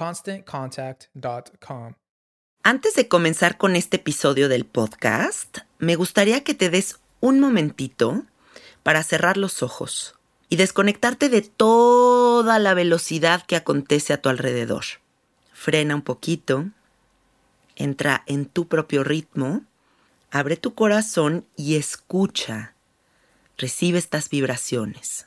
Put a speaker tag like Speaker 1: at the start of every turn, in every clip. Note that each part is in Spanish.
Speaker 1: ConstantContact.com.
Speaker 2: Antes de comenzar con este episodio del podcast, me gustaría que te des un momentito para cerrar los ojos y desconectarte de toda la velocidad que acontece a tu alrededor. Frena un poquito, entra en tu propio ritmo Abre tu corazón y escucha. Recibe estas vibraciones.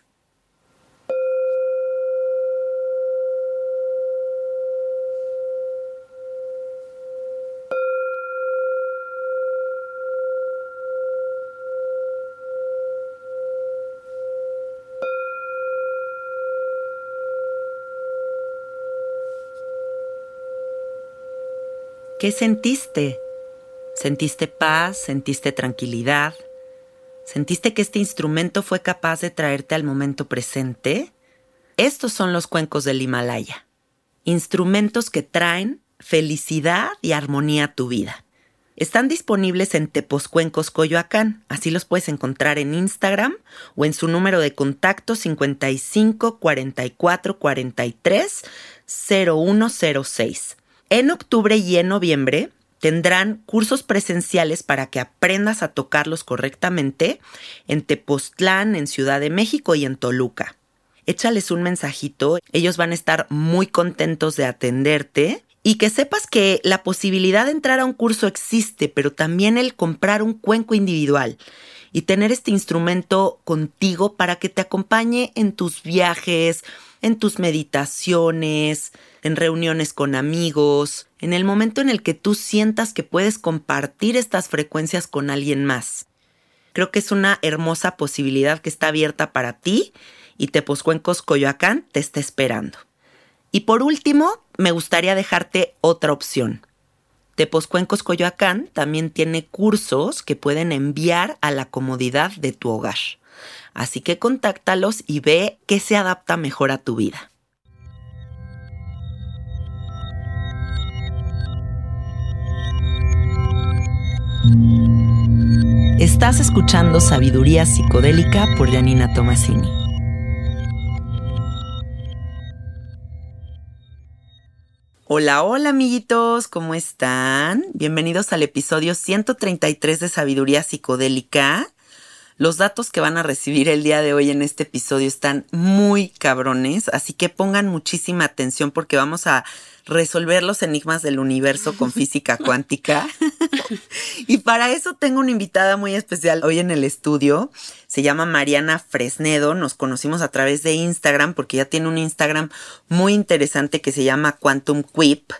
Speaker 2: ¿Qué sentiste? Sentiste paz, sentiste tranquilidad, sentiste que este instrumento fue capaz de traerte al momento presente. Estos son los cuencos del Himalaya, instrumentos que traen felicidad y armonía a tu vida. Están disponibles en Teposcuencos Coyoacán, así los puedes encontrar en Instagram o en su número de contacto 55 44 43 0106. En octubre y en noviembre Tendrán cursos presenciales para que aprendas a tocarlos correctamente en Tepoztlán, en Ciudad de México y en Toluca. Échales un mensajito, ellos van a estar muy contentos de atenderte y que sepas que la posibilidad de entrar a un curso existe, pero también el comprar un cuenco individual y tener este instrumento contigo para que te acompañe en tus viajes, en tus meditaciones, en reuniones con amigos, en el momento en el que tú sientas que puedes compartir estas frecuencias con alguien más. Creo que es una hermosa posibilidad que está abierta para ti y Tepozcuencos Coyoacán te está esperando. Y por último, me gustaría dejarte otra opción. Tepozcuencos Coyoacán también tiene cursos que pueden enviar a la comodidad de tu hogar. Así que contáctalos y ve qué se adapta mejor a tu vida. Estás escuchando Sabiduría Psicodélica por Janina Tomasini. Hola, hola amiguitos, ¿cómo están? Bienvenidos al episodio 133 de Sabiduría Psicodélica. Los datos que van a recibir el día de hoy en este episodio están muy cabrones, así que pongan muchísima atención porque vamos a resolver los enigmas del universo con física cuántica. y para eso tengo una invitada muy especial hoy en el estudio. Se llama Mariana Fresnedo. Nos conocimos a través de Instagram porque ya tiene un Instagram muy interesante que se llama Quantum Quip.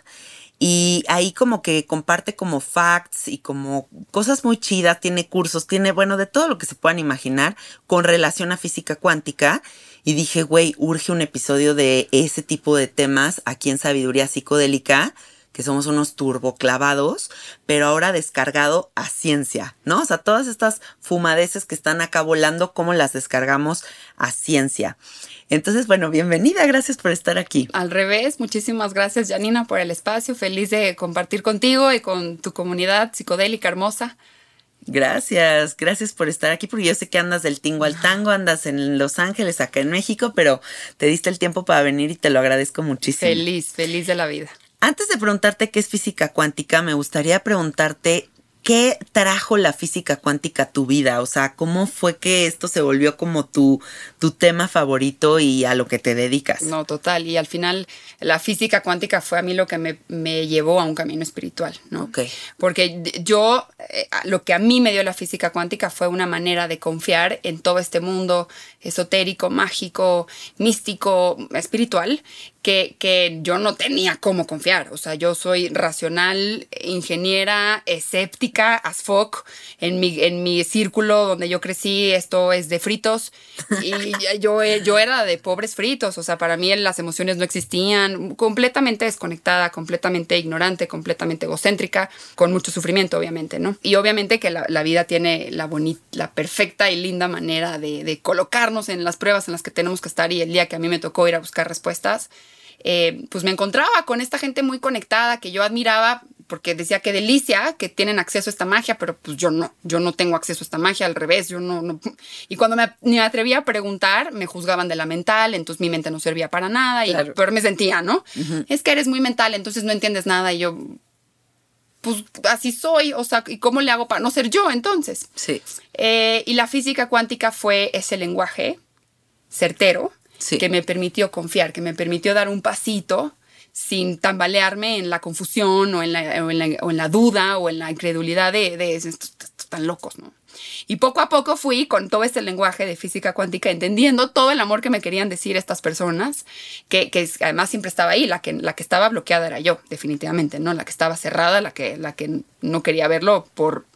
Speaker 2: Y ahí como que comparte como facts y como cosas muy chidas, tiene cursos, tiene, bueno, de todo lo que se puedan imaginar con relación a física cuántica. Y dije, güey, urge un episodio de ese tipo de temas aquí en Sabiduría Psicodélica, que somos unos turboclavados, pero ahora descargado a ciencia, ¿no? O sea, todas estas fumadeces que están acá volando, ¿cómo las descargamos a ciencia? Entonces, bueno, bienvenida, gracias por estar aquí.
Speaker 3: Al revés, muchísimas gracias, Janina, por el espacio. Feliz de compartir contigo y con tu comunidad psicodélica hermosa.
Speaker 2: Gracias, gracias por estar aquí, porque yo sé que andas del tingo al tango, andas en Los Ángeles, acá en México, pero te diste el tiempo para venir y te lo agradezco muchísimo.
Speaker 3: Feliz, feliz de la vida.
Speaker 2: Antes de preguntarte qué es física cuántica, me gustaría preguntarte ¿Qué trajo la física cuántica a tu vida? O sea, ¿cómo fue que esto se volvió como tu, tu tema favorito y a lo que te dedicas?
Speaker 3: No, total. Y al final la física cuántica fue a mí lo que me, me llevó a un camino espiritual, ¿no?
Speaker 2: Ok.
Speaker 3: Porque yo, eh, lo que a mí me dio la física cuántica fue una manera de confiar en todo este mundo esotérico, mágico, místico, espiritual, que, que, yo no tenía cómo confiar. O sea, yo soy racional, ingeniera, escéptica, as fuck. En mi, en mi círculo donde yo crecí, esto es de fritos. Y yo, yo era de pobres fritos. O sea, para mí las emociones no existían. Completamente desconectada, completamente ignorante, completamente egocéntrica, con mucho sufrimiento, obviamente, ¿no? Y obviamente que la, la vida tiene la, bonita, la perfecta y linda manera de, de colocarnos en las pruebas en las que tenemos que estar. Y el día que a mí me tocó ir a buscar respuestas, eh, pues me encontraba con esta gente muy conectada que yo admiraba porque decía que delicia que tienen acceso a esta magia, pero pues yo no, yo no tengo acceso a esta magia, al revés, yo no, no. y cuando me, me atrevía a preguntar, me juzgaban de la mental, entonces mi mente no servía para nada y
Speaker 2: Claro.
Speaker 3: peor me sentía, ¿no? Es que eres muy mental, entonces no entiendes nada y yo, pues así soy, o sea, ¿y cómo le hago para no ser yo entonces?
Speaker 2: Sí,
Speaker 3: Eh, y la física cuántica fue ese lenguaje certero
Speaker 2: Sí.
Speaker 3: que me permitió confiar, que me permitió dar un pasito sin tambalearme en la confusión o en la, o en la, o en la duda o en la incredulidad de, de estos, estos tan locos, ¿no? Y poco a poco fui con todo este lenguaje de física cuántica, entendiendo todo el amor que me querían decir estas personas, que, que además siempre estaba ahí, la que, la que estaba bloqueada era yo, definitivamente, ¿no? La que estaba cerrada, la que, la que no quería verlo por,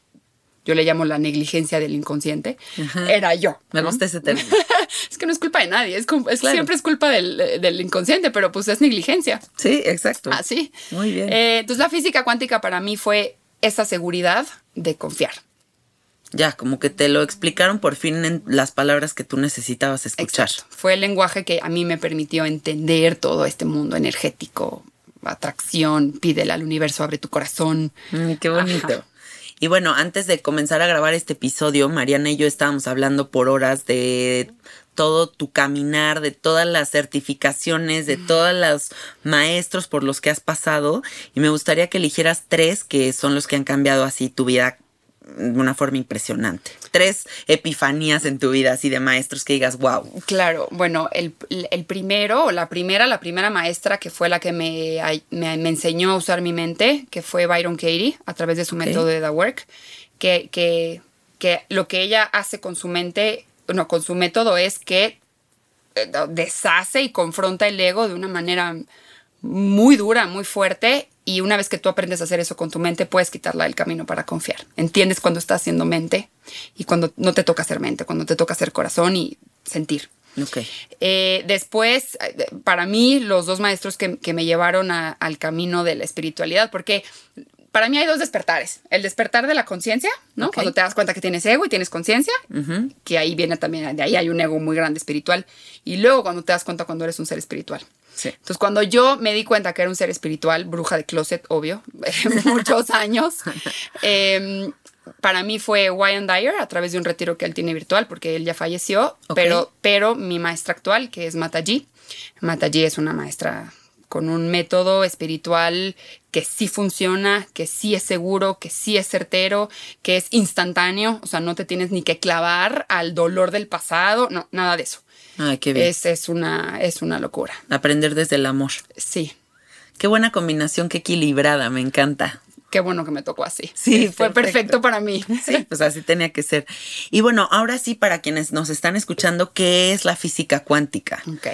Speaker 3: yo le llamo la negligencia del inconsciente,
Speaker 2: Ajá.
Speaker 3: era yo.
Speaker 2: me gusta ese término.
Speaker 3: Es que no es culpa de nadie, es, cum- es-
Speaker 2: Claro.
Speaker 3: siempre es culpa del, del inconsciente, pero pues es negligencia.
Speaker 2: Sí, exacto.
Speaker 3: Así.
Speaker 2: Muy bien.
Speaker 3: Eh, entonces la física cuántica para mí fue esa seguridad de confiar.
Speaker 2: ya, como que te lo explicaron por fin en las palabras que tú necesitabas escuchar.
Speaker 3: Exacto. Fue el lenguaje que a mí me permitió entender todo este mundo energético, atracción, pídele al universo, abre tu corazón.
Speaker 2: Mm, qué bonito.
Speaker 3: Ajá.
Speaker 2: Y bueno, antes de comenzar a grabar este episodio, Mariana y yo estábamos hablando por horas de todo tu caminar, de todas las certificaciones, de todos los maestros por los que has pasado. Y me gustaría que eligieras tres que son los que han cambiado así tu vida de una forma impresionante. Tres epifanías en tu vida así de maestros que digas, wow.
Speaker 3: Claro, bueno, el, el primero, o la primera, la primera maestra que fue la que me, me, me enseñó a usar mi mente, que fue Byron Katie, a través de su método de The Work, que, que, que lo que ella hace con su mente, no, con su método es que eh, deshace y confronta el ego de una manera muy dura, muy fuerte. Y una vez que tú aprendes a hacer eso con tu mente, puedes quitarla del camino para confiar. Entiendes cuando estás haciendo mente y cuando no te toca hacer mente, cuando te toca hacer corazón y sentir.
Speaker 2: Ok.
Speaker 3: Eh, después, para mí, los dos maestros que, que me llevaron a- al camino de la espiritualidad, porque para mí hay dos despertares. El despertar de la conciencia, ¿no? Cuando te das cuenta que tienes ego y tienes conciencia, que ahí viene también, de ahí hay un ego muy grande espiritual. Y luego cuando te das cuenta cuando eres un ser espiritual.
Speaker 2: Sí.
Speaker 3: Entonces, cuando yo me di cuenta que era un ser espiritual, bruja de closet, obvio, muchos años, eh, para mí fue Wyan Dyer a través de un retiro que él tiene virtual, porque él ya falleció, pero, pero mi maestra actual, que es Mataji, Mataji es una maestra con un método espiritual que sí funciona, que sí es seguro, que sí es certero, que es instantáneo, o sea, no te tienes ni que clavar al dolor del pasado, no, nada de eso.
Speaker 2: Ay, qué bien.
Speaker 3: Es, es, una, es una locura.
Speaker 2: Aprender desde el amor.
Speaker 3: Sí,
Speaker 2: Qué buena combinación, qué equilibrada, me encanta.
Speaker 3: qué bueno que me tocó así.
Speaker 2: Sí,
Speaker 3: fue
Speaker 2: perfecto.
Speaker 3: perfecto para mí.
Speaker 2: Sí, pues así tenía que ser. Y bueno, ahora sí, para quienes nos están escuchando, ¿qué es la física cuántica?
Speaker 3: Ok.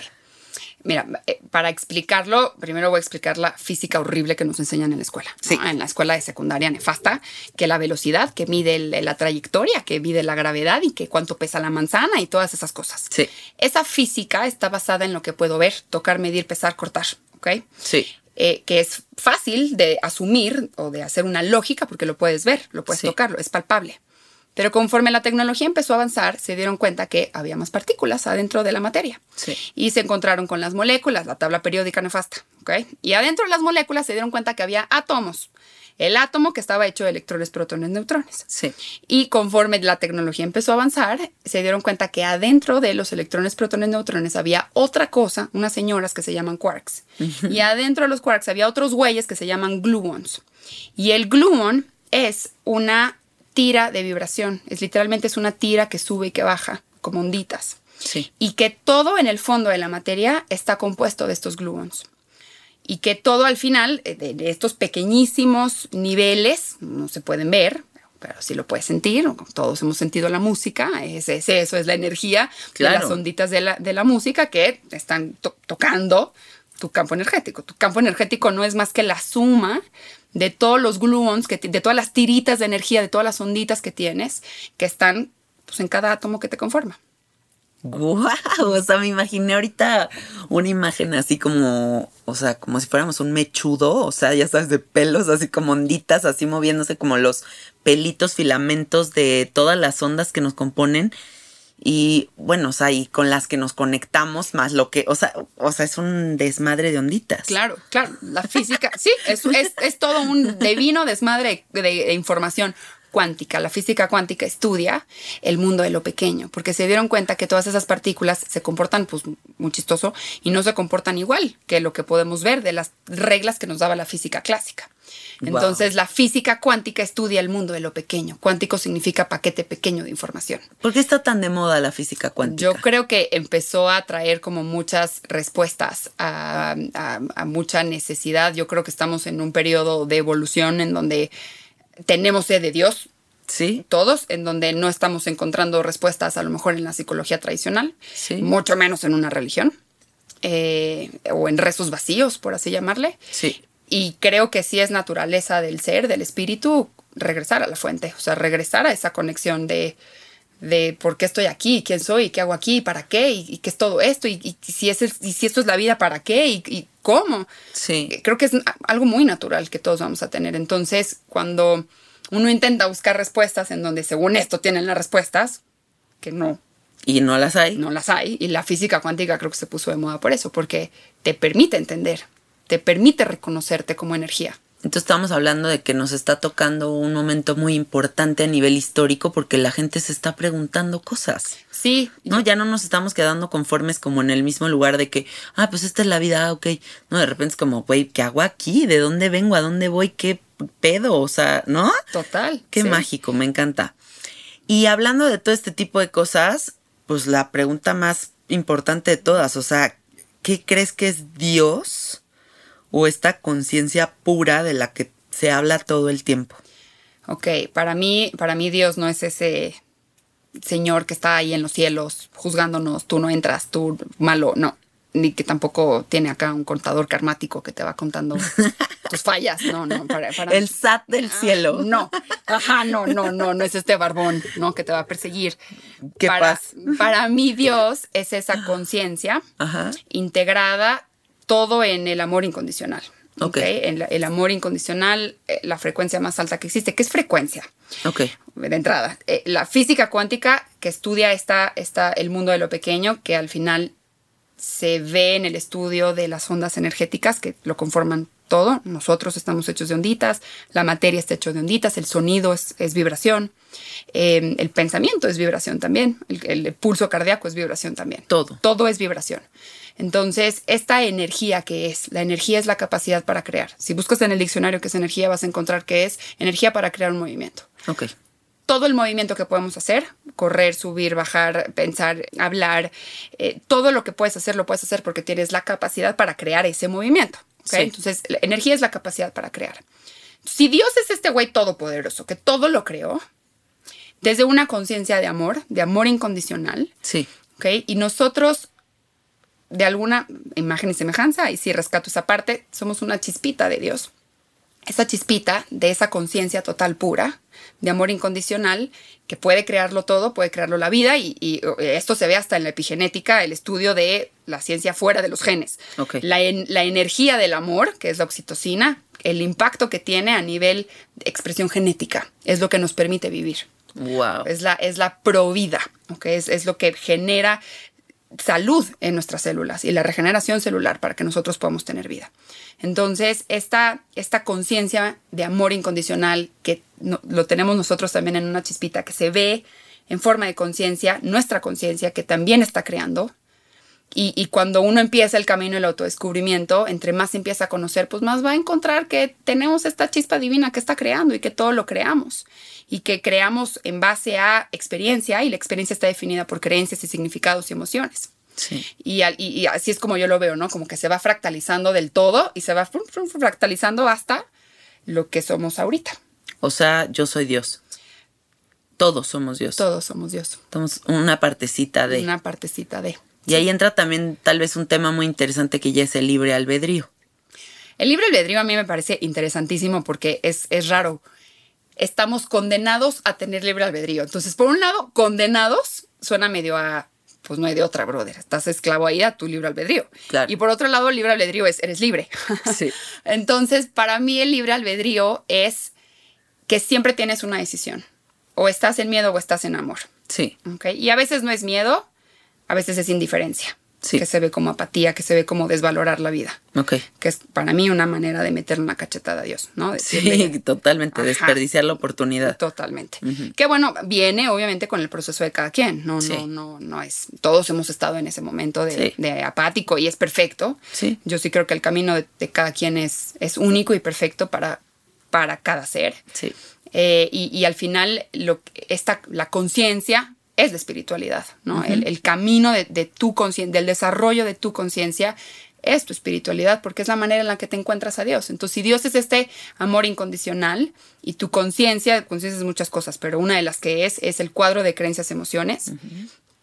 Speaker 3: Mira, eh, para explicarlo, primero voy a explicar la física horrible que nos enseñan en la escuela. ¿no?
Speaker 2: Sí.
Speaker 3: En la escuela de secundaria nefasta, que la velocidad, que mide el- la trayectoria, que mide la gravedad y que cuánto pesa la manzana y todas esas cosas.
Speaker 2: Sí,
Speaker 3: Esa física está basada en lo que puedo ver, tocar, medir, pesar, cortar. ¿Ok?
Speaker 2: sí,
Speaker 3: Eh, que es fácil de asumir o de hacer una lógica porque lo puedes ver, lo puedes
Speaker 2: Sí.
Speaker 3: tocarlo, es palpable. Pero conforme la tecnología empezó a avanzar, se dieron cuenta que había más partículas adentro de la materia.
Speaker 2: sí.
Speaker 3: Y se encontraron con las moléculas, la tabla periódica nefasta. ¿ok? Y adentro de las moléculas se dieron cuenta que había átomos. El átomo que estaba hecho de electrones, protones, neutrones.
Speaker 2: Sí,
Speaker 3: Y conforme la tecnología empezó a avanzar, se dieron cuenta que adentro de los electrones, protones, neutrones había otra cosa, unas señoras que se llaman quarks. Y adentro de los quarks había otros güeyes que se llaman gluons. Y el gluon es una tira de vibración. Es literalmente es una tira que sube y que baja, como onditas.
Speaker 2: sí.
Speaker 3: Y que todo en el fondo de la materia está compuesto de estos gluons y que todo al final eh, de, de estos pequeñísimos niveles no se pueden ver pero sí lo puedes sentir todos hemos sentido la música es, es eso es la energía
Speaker 2: Claro.
Speaker 3: de las onditas de la, de la música que están to- tocando tu campo energético tu campo energético no es más que la suma de todos los gluons que de todas las tiritas de energía de todas las onditas que tienes que están pues, en cada átomo que te conforma
Speaker 2: Guau, o sea, me imaginé ahorita una imagen así como, o sea, como si fuéramos un mechudo, o sea, ya sabes, de pelos, así como onditas, así moviéndose como los pelitos, filamentos de todas las ondas que nos componen. Y bueno, o sea, y con las que nos conectamos, más lo que, o sea, o sea, es un desmadre de onditas.
Speaker 3: Claro, claro. La física, sí, es, es, es todo un divino desmadre de, de información cuántica. La física cuántica estudia el mundo de lo pequeño, porque se dieron cuenta que todas esas partículas se comportan, pues, muy chistoso, y no se comportan igual que lo que podemos ver de las reglas que nos daba la física clásica.
Speaker 2: Wow.
Speaker 3: Entonces, la física cuántica estudia el mundo de lo pequeño. Cuántico significa paquete pequeño de información.
Speaker 2: ¿Por qué está tan de moda la física cuántica?
Speaker 3: Yo creo que empezó a traer como muchas respuestas a, a- a mucha necesidad. Yo creo que estamos en un periodo de evolución en donde tenemos sed de Dios,
Speaker 2: Sí,
Speaker 3: todos, en donde no estamos encontrando respuestas a lo mejor en la psicología tradicional,
Speaker 2: Sí.
Speaker 3: mucho menos en una religión, eh, o en rezos vacíos, por así llamarle.
Speaker 2: sí.
Speaker 3: Y creo que sí es naturaleza del ser, del espíritu, regresar a la fuente, o sea, regresar a esa conexión de, de por qué estoy aquí, quién soy, qué hago aquí, para qué, y, y qué es todo esto, y, y si es el- y si esto es la vida, para qué, y, y cómo.
Speaker 2: Sí.
Speaker 3: Creo que es algo muy natural que todos vamos a tener. Entonces, cuando uno intenta buscar respuestas en donde según esto tienen las respuestas, que no,
Speaker 2: Y no las hay.
Speaker 3: no las hay. Y la física cuántica creo que se puso de moda por eso, porque te permite entender, te permite reconocerte como energía.
Speaker 2: Entonces estamos hablando de que nos está tocando un momento muy importante a nivel histórico porque la gente se está preguntando cosas.
Speaker 3: Sí,
Speaker 2: No, ya no nos estamos quedando conformes como en el mismo lugar de que, ah, pues esta es la vida, ok. No, de repente es como, güey, ¿qué hago aquí? ¿De dónde vengo? ¿A dónde voy? ¿Qué pedo? O sea, ¿no?
Speaker 3: total.
Speaker 2: Qué
Speaker 3: sí.
Speaker 2: mágico, me encanta. Y hablando de todo este tipo de cosas, pues la pregunta más importante de todas, o sea, ¿qué crees que es Dios o esta conciencia pura de la que se habla todo el tiempo?
Speaker 3: Ok, para mí, para mí Dios no es ese señor que está ahí en los cielos juzgándonos, tú no entras, tú malo, no. Ni que tampoco tiene acá un contador karmático que te va contando tus fallas, no, no. Para, para-
Speaker 2: El SAT del cielo.
Speaker 3: No, ajá, no, no, no, no es este barbón, no, que te va a perseguir.
Speaker 2: ¿Qué
Speaker 3: para,
Speaker 2: pasa?
Speaker 3: para mí Dios es esa conciencia integrada todo en el amor incondicional.
Speaker 2: Ok.
Speaker 3: ¿ok? En la- el amor incondicional, eh, la frecuencia más alta que existe. ¿Qué es frecuencia?
Speaker 2: Ok.
Speaker 3: De entrada, Eh, la física cuántica que estudia esta, esta, el mundo de lo pequeño, que al final se ve en el estudio de las ondas energéticas que lo conforman todo. Nosotros estamos hechos de onditas, la materia está hecho de onditas, el sonido es, es vibración, eh, el pensamiento es vibración también, el, el pulso cardíaco es vibración también.
Speaker 2: Todo.
Speaker 3: Todo es vibración. Entonces, esta energía que es, la energía es la capacidad para crear. Si buscas en el diccionario qué es energía, vas a encontrar que es energía para crear un movimiento.
Speaker 2: Ok.
Speaker 3: Todo el movimiento que podemos hacer, correr, subir, bajar, pensar, hablar, eh, todo lo que puedes hacer lo puedes hacer porque tienes la capacidad para crear ese movimiento. ¿ok?
Speaker 2: Sí.
Speaker 3: Entonces, la energía es la capacidad para crear. Si Dios es este güey todopoderoso que todo lo creó, desde una conciencia de amor, de amor incondicional,
Speaker 2: Sí.
Speaker 3: ¿ok? Y nosotros, de alguna imagen y semejanza, y si rescato esa parte, somos una chispita de Dios. Esa chispita de esa conciencia total pura, de amor incondicional, que puede crearlo todo, puede crearlo la vida, y, y esto se ve hasta en la epigenética, el estudio de la ciencia fuera de los genes. La, en- la energía del amor, que es la oxitocina, el impacto que tiene a nivel de expresión genética, es lo que nos permite vivir.
Speaker 2: Wow.
Speaker 3: Es la, es la provida, ¿ok? Es, es lo que genera salud en nuestras células y la regeneración celular para que nosotros podamos tener vida. Entonces, esta, esta conciencia de amor incondicional que lo tenemos nosotros también en una chispita que se ve en forma de conciencia, nuestra conciencia que también está creando. Y, y cuando uno empieza el camino del autodescubrimiento, entre más se empieza a conocer, pues más va a encontrar que tenemos esta chispa divina que está creando y que todo lo creamos. Y que creamos en base a experiencia y la experiencia está definida por creencias y significados y emociones.
Speaker 2: Sí.
Speaker 3: Y, al- y- y así es como yo lo veo, ¿no? Como que se va fractalizando del todo y se va fractalizando hasta lo que somos ahorita.
Speaker 2: O sea, yo soy Dios. Todos somos Dios.
Speaker 3: Todos somos Dios.
Speaker 2: Somos una partecita de.
Speaker 3: Una partecita de.
Speaker 2: Y ahí entra también tal vez un tema muy interesante que ya es el libre albedrío.
Speaker 3: El libre albedrío a mí me parece interesantísimo porque es, es raro. Estamos condenados a tener libre albedrío. Entonces, por un lado, condenados suena medio a, pues no hay de otra, brother. Estás esclavo ahí a tu libre albedrío.
Speaker 2: Claro.
Speaker 3: Y por otro lado, el libre albedrío es, eres libre.
Speaker 2: Sí.
Speaker 3: Entonces, para mí el libre albedrío es que siempre tienes una decisión. O estás en miedo o estás en amor.
Speaker 2: Sí.
Speaker 3: ¿ok? Y a veces no es miedo, a veces es indiferencia.
Speaker 2: Sí.
Speaker 3: Que se ve como apatía, que se ve como desvalorar la vida
Speaker 2: Ok.
Speaker 3: que es para mí una manera de meterle una cachetada a Dios, ¿no?
Speaker 2: Sí, totalmente.
Speaker 3: Ajá.
Speaker 2: Desperdiciar la oportunidad.
Speaker 3: Totalmente. Que bueno, viene obviamente con el proceso de cada quien. No,
Speaker 2: Sí.
Speaker 3: no, no, no es. Todos hemos estado en ese momento de,
Speaker 2: Sí.
Speaker 3: de apático y es perfecto.
Speaker 2: Sí.
Speaker 3: Yo sí creo que el camino de, de cada quien es, es único y perfecto para, para cada ser.
Speaker 2: Sí.
Speaker 3: Eh, y, y al final, lo, esta, la conciencia es la espiritualidad, ¿no? el, el camino de, de tu conciencia, del desarrollo de tu conciencia es tu espiritualidad, porque es la manera en la que te encuentras a Dios. Entonces, si Dios es este amor incondicional y tu conciencia, conciencia es muchas cosas, pero una de las que es, es el cuadro de creencias, emociones,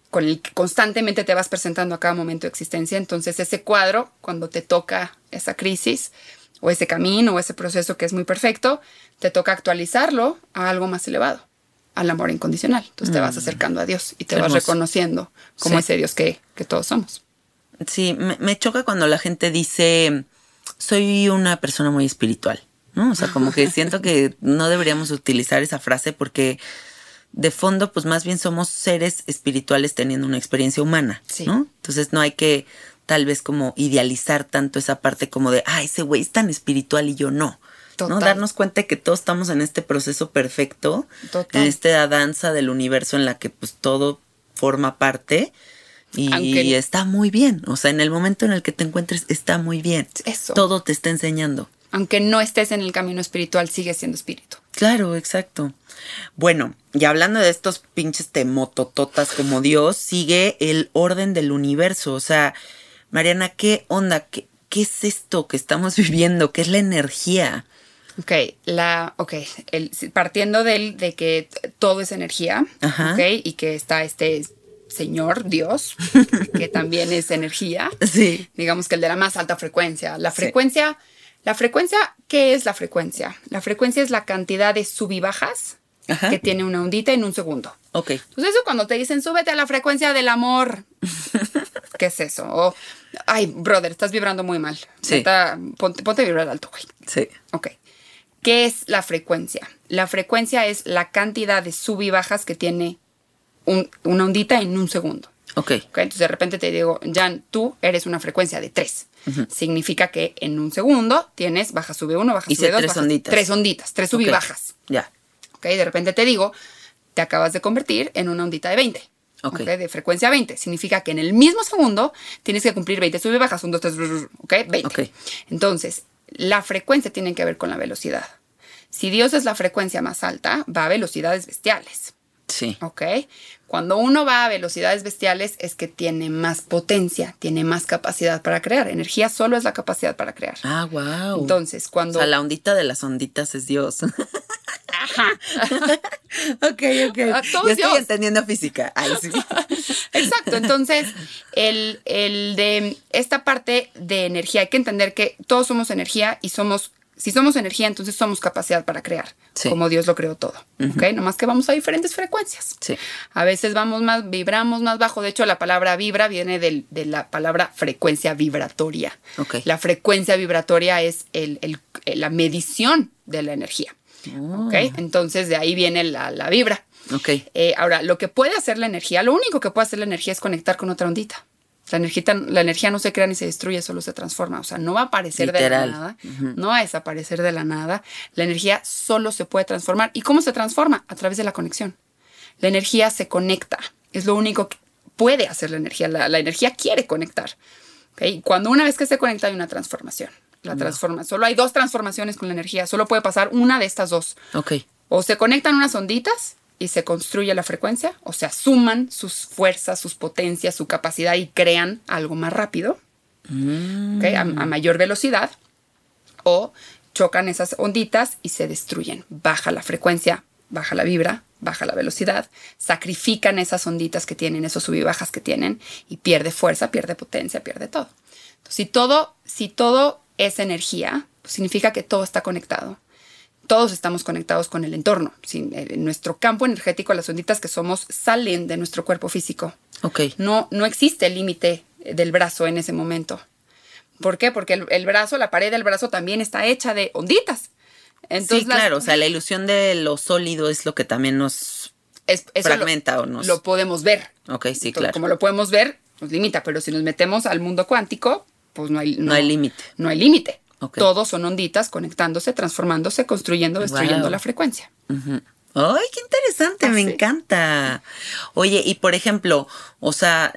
Speaker 3: con el que constantemente te vas presentando a cada momento de existencia. Entonces, ese cuadro, cuando te toca esa crisis, o ese camino, o ese proceso que es muy perfecto, te toca actualizarlo a algo más elevado, al amor incondicional. Entonces te vas acercando a Dios y te vas reconociendo como
Speaker 2: Sí.
Speaker 3: ese Dios que, que todos somos.
Speaker 2: Sí, me, me choca cuando la gente dice, soy una persona muy espiritual, ¿no? O sea, como que siento que no deberíamos utilizar esa frase porque de fondo, pues más bien somos seres espirituales teniendo una experiencia humana,
Speaker 3: Sí.
Speaker 2: ¿no? Entonces no hay que tal vez como idealizar tanto esa parte como de, ah, ese güey es tan espiritual y yo no. ¿No? Darnos cuenta de que todos estamos en este proceso perfecto,
Speaker 3: Total.
Speaker 2: en esta danza del universo en la que pues todo forma parte y
Speaker 3: Aunque-
Speaker 2: está muy bien. O sea, en el momento en el que te encuentres está muy bien.
Speaker 3: Eso.
Speaker 2: Todo te está enseñando.
Speaker 3: Aunque no estés en el camino espiritual, sigues siendo espíritu.
Speaker 2: Claro, exacto. Bueno, y hablando de estos pinches temotototas como Dios, sigue el orden del universo. O sea, Mariana, ¿qué onda? ¿Qué, qué es esto que estamos viviendo? ¿Qué es la energía?
Speaker 3: Ok, la, ok, el, partiendo del, de que todo es energía,
Speaker 2: Ajá.
Speaker 3: ok, y que está este señor, Dios, que también es energía,
Speaker 2: Sí.
Speaker 3: digamos que el de la más alta frecuencia. La
Speaker 2: Sí.
Speaker 3: frecuencia, la frecuencia, ¿qué es la frecuencia? La frecuencia es la cantidad de sub y bajas
Speaker 2: Ajá.
Speaker 3: que tiene una ondita en un segundo.
Speaker 2: Ok.
Speaker 3: Entonces eso cuando te dicen, súbete a la frecuencia del amor. ¿Qué es eso? O, ay, brother, estás vibrando muy mal.
Speaker 2: Sí.
Speaker 3: Ponte, ponte a vibrar alto, güey.
Speaker 2: Sí.
Speaker 3: Ok. ¿Qué es la frecuencia? La frecuencia es la cantidad de sub y bajas que tiene un- una ondita en un segundo.
Speaker 2: Ok.
Speaker 3: Ok, Entonces de repente te digo, Jan, tú eres una frecuencia de 3. Significa que en un segundo tienes baja sube 1, baja
Speaker 2: Hice
Speaker 3: sube 2,
Speaker 2: tres
Speaker 3: baja,
Speaker 2: onditas.
Speaker 3: tres onditas, tres sub y bajas.
Speaker 2: Ya.
Speaker 3: Ok, de repente te digo, te acabas de convertir en una ondita de 20.
Speaker 2: Ok.
Speaker 3: ok, de frecuencia 20. Significa que en el mismo segundo tienes que cumplir 20 sube y bajas, 1, 2, 3, ok, 20.
Speaker 2: Ok.
Speaker 3: Entonces, la frecuencia tiene que ver con la velocidad. Si Dios es la frecuencia más alta, va a velocidades bestiales.
Speaker 2: Sí.
Speaker 3: ¿ok? Cuando uno va a velocidades bestiales es que tiene más potencia, tiene más capacidad para crear. Energía solo es la capacidad para crear.
Speaker 2: Ah, wow.
Speaker 3: Entonces,
Speaker 2: O
Speaker 3: cuando...
Speaker 2: sea, la ondita de las onditas es Dios. ok, ok.
Speaker 3: Todo
Speaker 2: Yo
Speaker 3: es
Speaker 2: estoy
Speaker 3: Dios.
Speaker 2: entendiendo física. Ay, sí.
Speaker 3: Exacto, entonces el, el de esta parte de energía, hay que entender que todos somos energía y somos, si somos energía, entonces somos capacidad para crear,
Speaker 2: Sí.
Speaker 3: como Dios lo creó todo, ¿ok? Nomás que vamos a diferentes frecuencias.
Speaker 2: Sí.
Speaker 3: A veces vamos más, vibramos más bajo. De hecho, la palabra vibra viene del- de la palabra frecuencia vibratoria.
Speaker 2: Ok.
Speaker 3: La frecuencia vibratoria es el- el- la medición de la energía.
Speaker 2: Oh.
Speaker 3: ¿ok? Entonces, de ahí viene la, la vibra.
Speaker 2: Ok.
Speaker 3: Eh, ahora, lo que puede hacer la energía, lo único que puede hacer la energía es conectar con otra ondita. La energía, la energía no se crea ni se destruye, solo se transforma. O sea, no va a aparecer
Speaker 2: Literal.
Speaker 3: de la nada, no va a desaparecer de la nada. La energía solo se puede transformar. ¿Y cómo se transforma? A través de la conexión. La energía se conecta. Es lo único que puede hacer la energía. La, la energía quiere conectar. ¿ok? Y Cuando una vez que se conecta hay una transformación. La transforma. Solo hay dos transformaciones con la energía. Solo puede pasar una de estas dos.
Speaker 2: Ok.
Speaker 3: O se conectan unas onditas y se construye la frecuencia, o se suman sus fuerzas, sus potencias, su capacidad y crean algo más rápido, a, a mayor velocidad, o chocan esas onditas y se destruyen. Baja la frecuencia, baja la vibra, baja la velocidad, sacrifican esas onditas que tienen, esos sub y bajas que tienen, y pierde fuerza, pierde potencia, pierde todo. Entonces, si todo, si todo es energía, pues significa que todo está conectado todos estamos conectados con el entorno. Sin, eh, nuestro campo energético, las onditas que somos, salen de nuestro cuerpo físico.
Speaker 2: Ok.
Speaker 3: No, no existe el límite del brazo en ese momento. ¿Por qué? Porque el, el brazo, la pared del brazo también está hecha de onditas. Entonces,
Speaker 2: sí,
Speaker 3: las-
Speaker 2: claro. O sea, la ilusión de lo sólido es lo que también nos
Speaker 3: es- eso lo-
Speaker 2: fragmenta o nos.
Speaker 3: lo podemos ver.
Speaker 2: Ok, sí,
Speaker 3: Entonces,
Speaker 2: claro.
Speaker 3: Como lo podemos ver, nos limita, pero si nos metemos al mundo cuántico, pues no hay,
Speaker 2: No hay límite.
Speaker 3: No hay límite. Todos son onditas conectándose, transformándose, construyendo, destruyendo
Speaker 2: Wow.
Speaker 3: la frecuencia.
Speaker 2: ¡Ay, qué interesante! Me
Speaker 3: sí.
Speaker 2: encanta. Oye, y por ejemplo, o sea,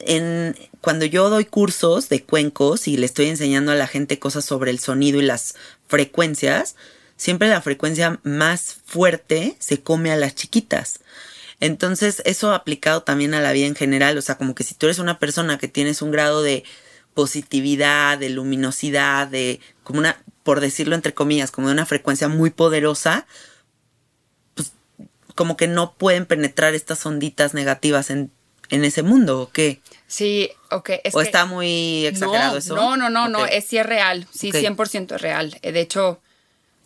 Speaker 2: en, cuando yo doy cursos de cuencos y le estoy enseñando a la gente cosas sobre el sonido y las frecuencias, siempre la frecuencia más fuerte se come a las chiquitas. Entonces, eso aplicado también a la vida en general, o sea, como que si tú eres una persona que tienes un grado de positividad, de luminosidad, de como una, por decirlo entre comillas, como de una frecuencia muy poderosa, pues como que no pueden penetrar estas onditas negativas en, en ese mundo, ¿o qué?
Speaker 3: Sí, ok. Es
Speaker 2: ¿O
Speaker 3: que-
Speaker 2: está muy exagerado
Speaker 3: no,
Speaker 2: eso?
Speaker 3: No, no, no, no, es sí es real, sí,
Speaker 2: Ok.
Speaker 3: 100% es real. Eh, De hecho,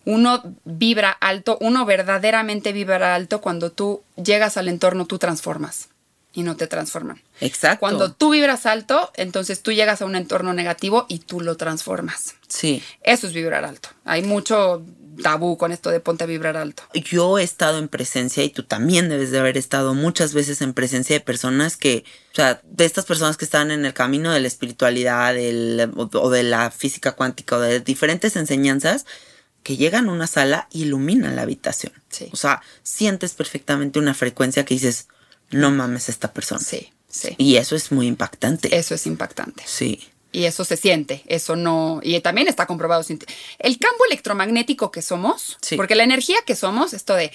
Speaker 3: uno vibra alto, uno verdaderamente vibra alto cuando tú llegas al entorno, tú transformas y no te transforman.
Speaker 2: Exacto.
Speaker 3: Cuando tú vibras alto, entonces tú llegas a un entorno negativo y tú lo transformas.
Speaker 2: Sí.
Speaker 3: Eso es vibrar alto. Hay mucho tabú con esto de ponte a vibrar alto.
Speaker 2: Yo he estado en presencia y tú también debes de haber estado muchas veces en presencia de personas que, o sea, de estas personas que están en el camino de la espiritualidad del, o, o de la física cuántica o de diferentes enseñanzas que llegan a una sala y iluminan la habitación.
Speaker 3: Sí.
Speaker 2: O sea, sientes perfectamente una frecuencia que dices, no mames esta persona.
Speaker 3: Sí, sí.
Speaker 2: Y eso es muy impactante.
Speaker 3: Eso es impactante.
Speaker 2: Sí.
Speaker 3: Y eso se siente, eso no, y también está comprobado. El campo electromagnético que somos,
Speaker 2: Sí.
Speaker 3: porque la energía que somos, esto de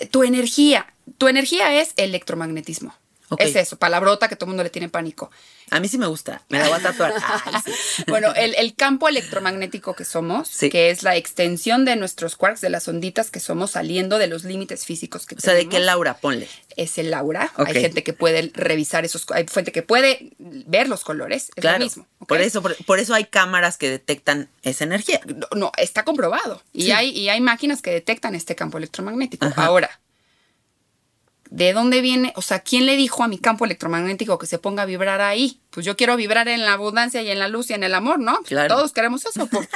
Speaker 3: eh, tu energía, tu energía es electromagnetismo. Es eso, palabrota que todo el mundo le tiene pánico.
Speaker 2: A mí sí me gusta. Me la voy a tatuar. Ay, sí.
Speaker 3: Bueno, el, el campo electromagnético que somos,
Speaker 2: Sí.
Speaker 3: que es la extensión de nuestros quarks, de las onditas que somos saliendo de los límites físicos que
Speaker 2: O sea, ¿de
Speaker 3: tenemos,
Speaker 2: qué Laura? Ponle.
Speaker 3: es el aura.
Speaker 2: Ok.
Speaker 3: Hay gente que puede revisar esos, hay gente que puede ver los colores, es
Speaker 2: Claro.
Speaker 3: lo mismo.
Speaker 2: Por eso, por, por eso hay cámaras que detectan esa energía.
Speaker 3: no, no, está comprobado. Y,
Speaker 2: Sí.
Speaker 3: hay, y hay máquinas que detectan este campo electromagnético.
Speaker 2: Ajá.
Speaker 3: Ahora, ¿de dónde viene? O sea, ¿quién le dijo a mi campo electromagnético que se ponga a vibrar ahí? Pues yo quiero vibrar en la abundancia y en la luz y en el amor, ¿no? Pues
Speaker 2: Claro.
Speaker 3: Todos queremos eso. ¿Por,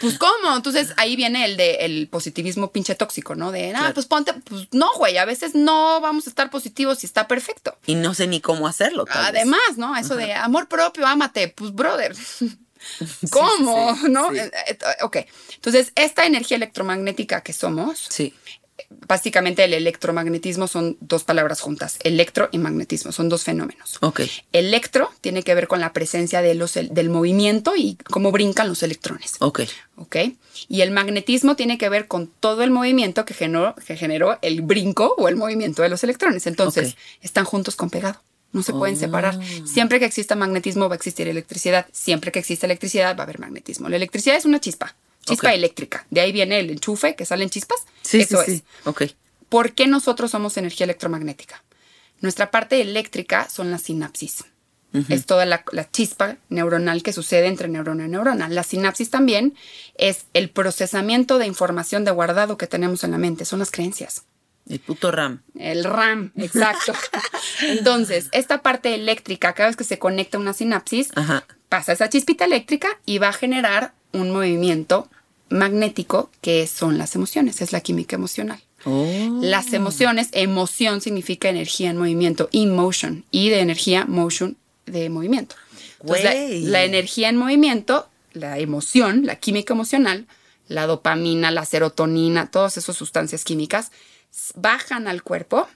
Speaker 3: Pues, ¿cómo? Entonces, ahí viene el de el positivismo pinche tóxico, ¿no? De, ah,
Speaker 2: Claro.
Speaker 3: pues ponte, pues no, güey, a veces no vamos a estar positivos si está perfecto.
Speaker 2: Y no sé ni cómo hacerlo. tal vez.
Speaker 3: Además, ¿no? Eso de amor propio, ámate, pues, brother. ¿Cómo?
Speaker 2: sí,
Speaker 3: ¿No?
Speaker 2: sí.
Speaker 3: Eh, eh, Ok. Entonces, esta energía electromagnética que somos,
Speaker 2: Sí.
Speaker 3: Básicamente el electromagnetismo son dos palabras juntas, electro y magnetismo, son dos fenómenos.
Speaker 2: Ok.
Speaker 3: Electro tiene que ver con la presencia de los, del movimiento y cómo brincan los electrones.
Speaker 2: Ok.
Speaker 3: ¿Ok? Y el magnetismo tiene que ver con todo el movimiento que generó, que generó el brinco o el movimiento de los electrones. Entonces, están juntos con pegado. No se pueden
Speaker 2: Oh.
Speaker 3: separar. Siempre que exista magnetismo va a existir electricidad. Siempre que exista electricidad va a haber magnetismo. La electricidad es una chispa, chispa
Speaker 2: Ok.
Speaker 3: eléctrica. De ahí viene el enchufe que salen chispas.
Speaker 2: Sí,
Speaker 3: Eso
Speaker 2: sí,
Speaker 3: es.
Speaker 2: sí. Ok.
Speaker 3: ¿Por qué nosotros somos energía electromagnética? Nuestra parte eléctrica son las sinapsis. Es toda la, la chispa neuronal que sucede entre neurona y neurona. La sinapsis también es el procesamiento de información de guardado que tenemos en la mente. Son las creencias.
Speaker 2: El puto RAM.
Speaker 3: El RAM, exacto. Entonces, esta parte eléctrica, cada vez que se conecta una sinapsis,
Speaker 2: Ajá.
Speaker 3: pasa esa chispita eléctrica y va a generar un movimiento magnético que son las emociones, es la química emocional.
Speaker 2: Oh.
Speaker 3: Las emociones, emoción significa energía en movimiento, emotion, y de energía, motion, de movimiento. Entonces, la, la energía en movimiento, la emoción, la química emocional, la dopamina, la serotonina, todas esas sustancias químicas, bajan al cuerpo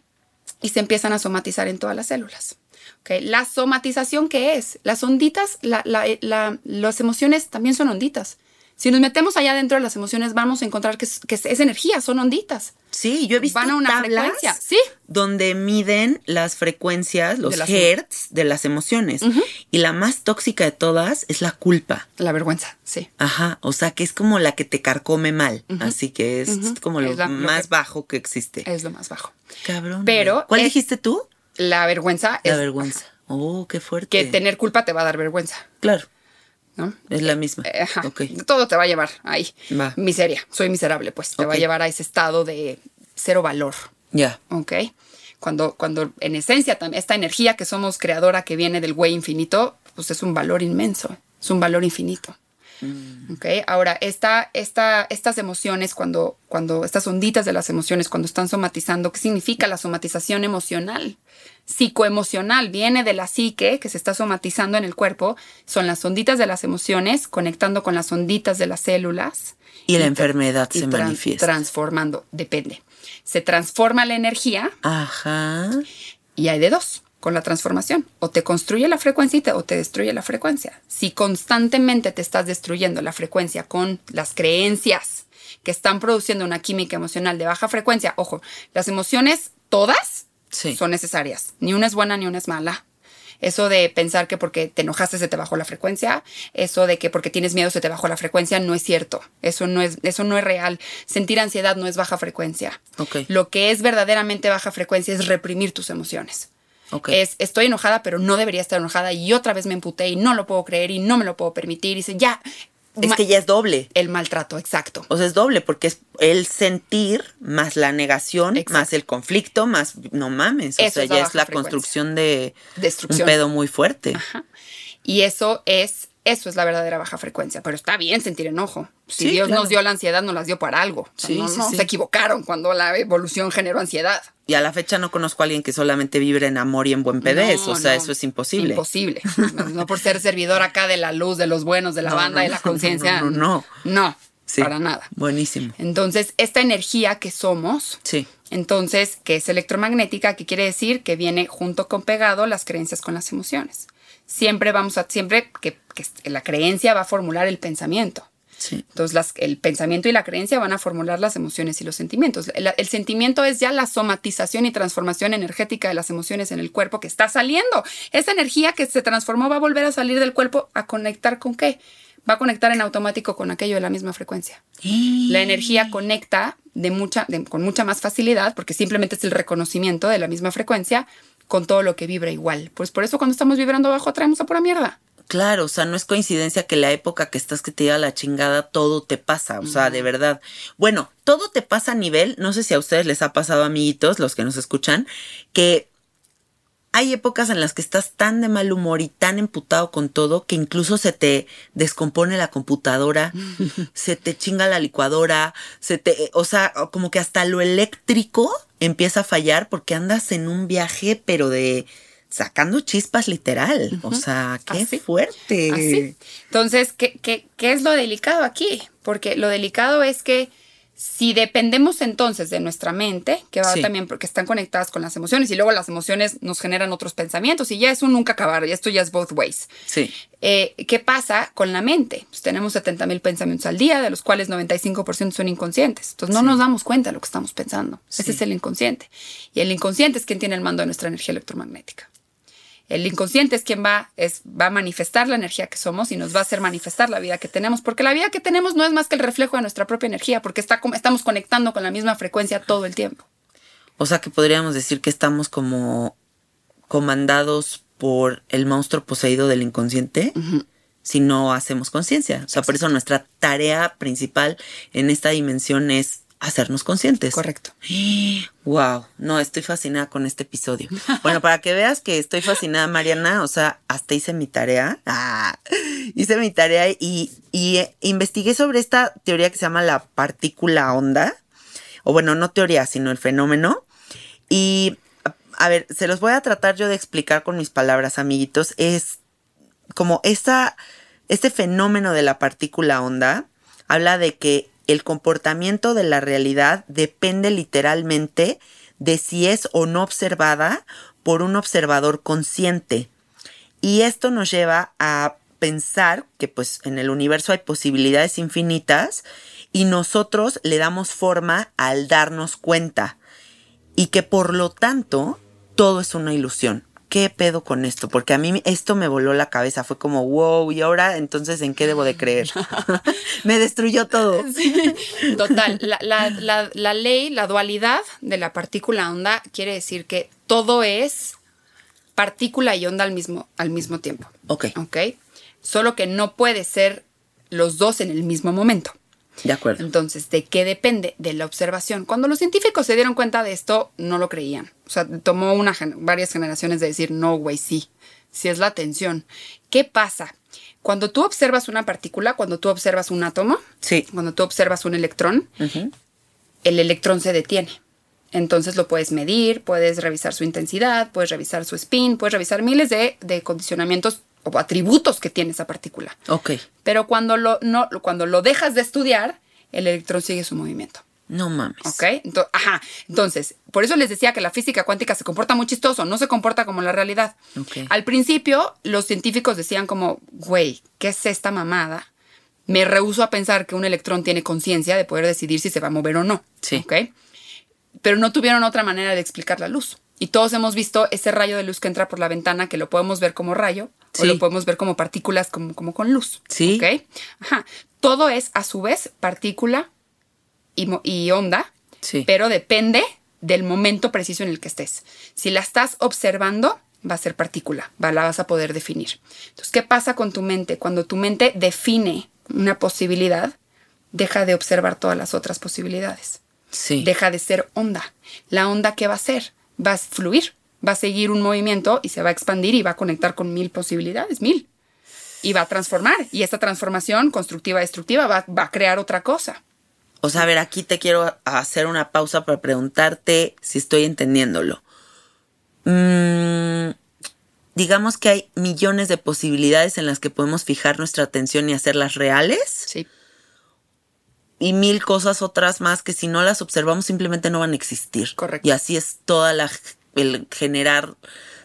Speaker 3: y se empiezan a somatizar en todas las células. ¿Ok? La somatización, ¿qué es? Las onditas, la- la- la- las emociones también son onditas. Si nos metemos allá dentro de las emociones, vamos a encontrar que es, que es- es energía, son onditas.
Speaker 2: Sí, yo he visto
Speaker 3: Van a una
Speaker 2: tablas
Speaker 3: frecuencia, sí.
Speaker 2: donde miden las frecuencias, los
Speaker 3: De las-
Speaker 2: hertz de las emociones. Y la más tóxica de todas es la culpa.
Speaker 3: La vergüenza, sí.
Speaker 2: Ajá, o sea que es como la que te carcome mal. Así que es
Speaker 3: Ujú.
Speaker 2: como lo
Speaker 3: Es la- lo
Speaker 2: más
Speaker 3: que-
Speaker 2: bajo que existe.
Speaker 3: Es lo más bajo.
Speaker 2: Cabrón.
Speaker 3: Pero.
Speaker 2: ¿Cuál
Speaker 3: es-
Speaker 2: dijiste tú?
Speaker 3: La vergüenza
Speaker 2: La
Speaker 3: es
Speaker 2: vergüenza. Oh, qué fuerte.
Speaker 3: que tener culpa te va a dar vergüenza,
Speaker 2: Claro,
Speaker 3: ¿no?
Speaker 2: es la misma.
Speaker 3: Eh, Ajá. Todo te va a llevar ahí.
Speaker 2: Va.
Speaker 3: Miseria. Soy miserable, pues. Te va a llevar a ese estado de cero valor.
Speaker 2: Ya.
Speaker 3: ¿Ok? Cuando, cuando en esencia esta energía que somos creadora que viene del güey infinito, pues es un valor inmenso, es un valor infinito. ¿Ok? Ahora, esta, esta, estas emociones, cuando, cuando estas onditas de las emociones, cuando están somatizando, ¿qué significa la somatización emocional? Psicoemocional, viene de la psique que se está somatizando en el cuerpo, son las onditas de las emociones conectando con las onditas de las células
Speaker 2: Y la enfermedad
Speaker 3: y
Speaker 2: se
Speaker 3: tran-
Speaker 2: manifiesta.
Speaker 3: Transformando, depende. Se transforma la energía
Speaker 2: Ajá.
Speaker 3: y hay de dos con la transformación. O te construye la frecuencia te- o te destruye la frecuencia. Si constantemente te estás destruyendo la frecuencia con las creencias que están produciendo una química emocional de baja frecuencia, ojo, las emociones todas
Speaker 2: Sí.
Speaker 3: son necesarias. Ni una es buena ni una es mala. Eso de pensar que porque te enojaste se te bajó la frecuencia, eso de que porque tienes miedo se te bajó la frecuencia, no es cierto. Eso no es, eso no es real. Sentir ansiedad no es baja frecuencia. Lo que es verdaderamente baja frecuencia es reprimir tus emociones. Es estoy enojada, pero no debería estar enojada y otra vez me emputé y no lo puedo creer y no me lo puedo permitir. Y dice, ya.
Speaker 2: Es que ya es doble.
Speaker 3: El maltrato, exacto.
Speaker 2: O sea, es doble porque es el sentir más la negación,
Speaker 3: Exacto.
Speaker 2: más el conflicto, más no mames. O sea,
Speaker 3: es
Speaker 2: ya es la
Speaker 3: frecuencia.
Speaker 2: construcción de
Speaker 3: Destrucción.
Speaker 2: un pedo muy fuerte.
Speaker 3: Y eso es, eso es la verdadera baja frecuencia. Pero está bien sentir enojo. Si
Speaker 2: Sí,
Speaker 3: Dios
Speaker 2: claro.
Speaker 3: nos dio la ansiedad, nos las dio para algo. O sea,
Speaker 2: Sí,
Speaker 3: no,
Speaker 2: sí,
Speaker 3: no se equivocaron cuando la evolución generó ansiedad.
Speaker 2: Y a la fecha no conozco a alguien que solamente vibre en amor y en buen pedez.
Speaker 3: No,
Speaker 2: o sea,
Speaker 3: no.
Speaker 2: eso es imposible.
Speaker 3: Imposible. No por ser servidor acá de la luz, de los buenos, de la banda, de la conciencia.
Speaker 2: no, no, no.
Speaker 3: Para nada.
Speaker 2: Buenísimo.
Speaker 3: Entonces, esta energía que somos,
Speaker 2: Sí.
Speaker 3: entonces, que es electromagnética, que quiere decir que viene junto con pegado las creencias con las emociones. Siempre vamos a, siempre que, que la creencia va a formular el pensamiento.
Speaker 2: Sí.
Speaker 3: Entonces, las- el pensamiento y la creencia van a formular las emociones y los sentimientos. El, el sentimiento es ya la somatización y transformación energética de las emociones en el cuerpo que está saliendo. Esa energía que se transformó va a volver a salir del cuerpo a conectar con qué? Va a conectar en automático con aquello de la misma frecuencia. La energía conecta de mucha, de- con mucha más facilidad porque simplemente es el reconocimiento de la misma frecuencia con todo lo que vibra igual. Pues por eso cuando estamos vibrando abajo traemos a pura mierda.
Speaker 2: Claro, o sea, no es coincidencia que la época que estás que te lleva la chingada, todo te pasa, o sea, de verdad. Bueno, todo te pasa a nivel, no sé si a ustedes les ha pasado, amiguitos, los que nos escuchan, que hay épocas en las que estás tan de mal humor y tan emputado con todo que incluso se te descompone la computadora, se te chinga la licuadora, se te, o sea, como que hasta lo eléctrico empieza a fallar porque andas en un viaje, pero de sacando chispas literal. O sea, qué
Speaker 3: Así.
Speaker 2: fuerte.
Speaker 3: Así. Entonces, ¿qué, qué, qué es lo delicado aquí? Porque lo delicado es que si dependemos entonces de nuestra mente, que va
Speaker 2: Sí.
Speaker 3: también porque están conectadas con las emociones y luego las emociones nos generan otros pensamientos y ya es un nunca acabar, y esto ya es both ways.
Speaker 2: Sí.
Speaker 3: Eh, ¿Qué pasa con la mente? Pues tenemos 70 mil pensamientos al día, de los cuales 95% son inconscientes. Entonces no
Speaker 2: Sí.
Speaker 3: nos damos cuenta de lo que estamos pensando.
Speaker 2: Sí.
Speaker 3: Ese es el inconsciente. Y el inconsciente es quien tiene el mando de nuestra energía electromagnética. El inconsciente es quien va, es, va a manifestar la energía que somos y nos va a hacer manifestar la vida que tenemos, porque la vida que tenemos no es más que el reflejo de nuestra propia energía, porque está, estamos conectando con la misma frecuencia todo el tiempo.
Speaker 2: O sea que podríamos decir que estamos como comandados por el monstruo poseído del inconsciente si no hacemos conciencia. O sea, por eso nuestra tarea principal en esta dimensión es hacernos conscientes.
Speaker 3: Correcto.
Speaker 2: Wow, no, estoy fascinada con este episodio. Bueno, para que veas que estoy fascinada, Mariana, o sea, hasta hice mi tarea. Ah, hice mi tarea y, y eh, investigué sobre esta teoría que se llama la partícula onda. O bueno, no teoría, sino el fenómeno. Y, a- a ver, se los voy a tratar yo de explicar con mis palabras, amiguitos. Es como esta, este fenómeno de la partícula onda habla de que el comportamiento de la realidad depende literalmente de si es o no observada por un observador consciente. Y esto nos lleva a pensar que pues en el universo hay posibilidades infinitas y nosotros le damos forma al darnos cuenta y que por lo tanto todo es una ilusión. ¿Qué pedo con esto? Porque a mí esto me voló la cabeza, fue como, wow, y ahora entonces en qué debo de creer. me destruyó todo.
Speaker 3: Total, la, la- la- la ley, la dualidad de la partícula onda quiere decir que todo es partícula y onda al mismo, al mismo tiempo.
Speaker 2: Ok,
Speaker 3: ¿Ok? Solo que no puede ser los dos en el mismo momento.
Speaker 2: De acuerdo.
Speaker 3: Entonces, ¿de qué depende? De la observación. Cuando los científicos se dieron cuenta de esto, no lo creían. O sea, tomó una, varias generaciones de decir, no, güey, sí, sí es la atención. ¿Qué pasa? Cuando tú observas una partícula, cuando tú observas un átomo,
Speaker 2: Sí.
Speaker 3: cuando tú observas un electrón, el electrón se detiene. Entonces lo puedes medir, puedes revisar su intensidad, puedes revisar su spin, puedes revisar miles de, de condicionamientos o atributos que tiene esa partícula.
Speaker 2: Ok,
Speaker 3: Pero cuando lo, no, cuando lo dejas de estudiar, el electrón sigue su movimiento.
Speaker 2: no mames.
Speaker 3: ¿Ok? Ento- ajá. Entonces, por eso les decía que la física cuántica se comporta muy chistoso, no se comporta como la realidad.
Speaker 2: Ok.
Speaker 3: Al principio, los científicos decían como, güey, ¿qué es esta mamada? Me rehuso a pensar que un electrón tiene conciencia de poder decidir si se va a mover o no.
Speaker 2: Sí.
Speaker 3: ¿Ok? Pero no tuvieron otra manera de explicar la luz. Y todos hemos visto ese rayo de luz que entra por la ventana, que lo podemos ver como rayo, o
Speaker 2: Sí.
Speaker 3: lo podemos ver como partículas, como, como con luz.
Speaker 2: Sí.
Speaker 3: ¿Ok? Ajá. Todo es, a su vez, partícula y, y onda,
Speaker 2: Sí.
Speaker 3: pero depende del momento preciso en el que estés. Si la estás observando, va a ser partícula, va, la vas a poder definir. Entonces, ¿qué pasa con tu mente? Cuando tu mente define una posibilidad, deja de observar todas las otras posibilidades.
Speaker 2: Sí.
Speaker 3: Deja de ser onda. La onda, ¿qué va a hacer? Va a fluir, va a seguir un movimiento y se va a expandir y va a conectar con mil posibilidades, mil. Y va a transformar. Y esta transformación constructiva-destructiva va, va a crear otra cosa.
Speaker 2: O sea, a ver, aquí te quiero hacer una pausa para preguntarte si estoy entendiéndolo. Mm, digamos que hay millones de posibilidades en las que podemos fijar nuestra atención y hacerlas reales
Speaker 3: Sí.
Speaker 2: Y mil cosas otras más que si no las observamos simplemente no van a existir.
Speaker 3: Correcto.
Speaker 2: Y así es toda la el generar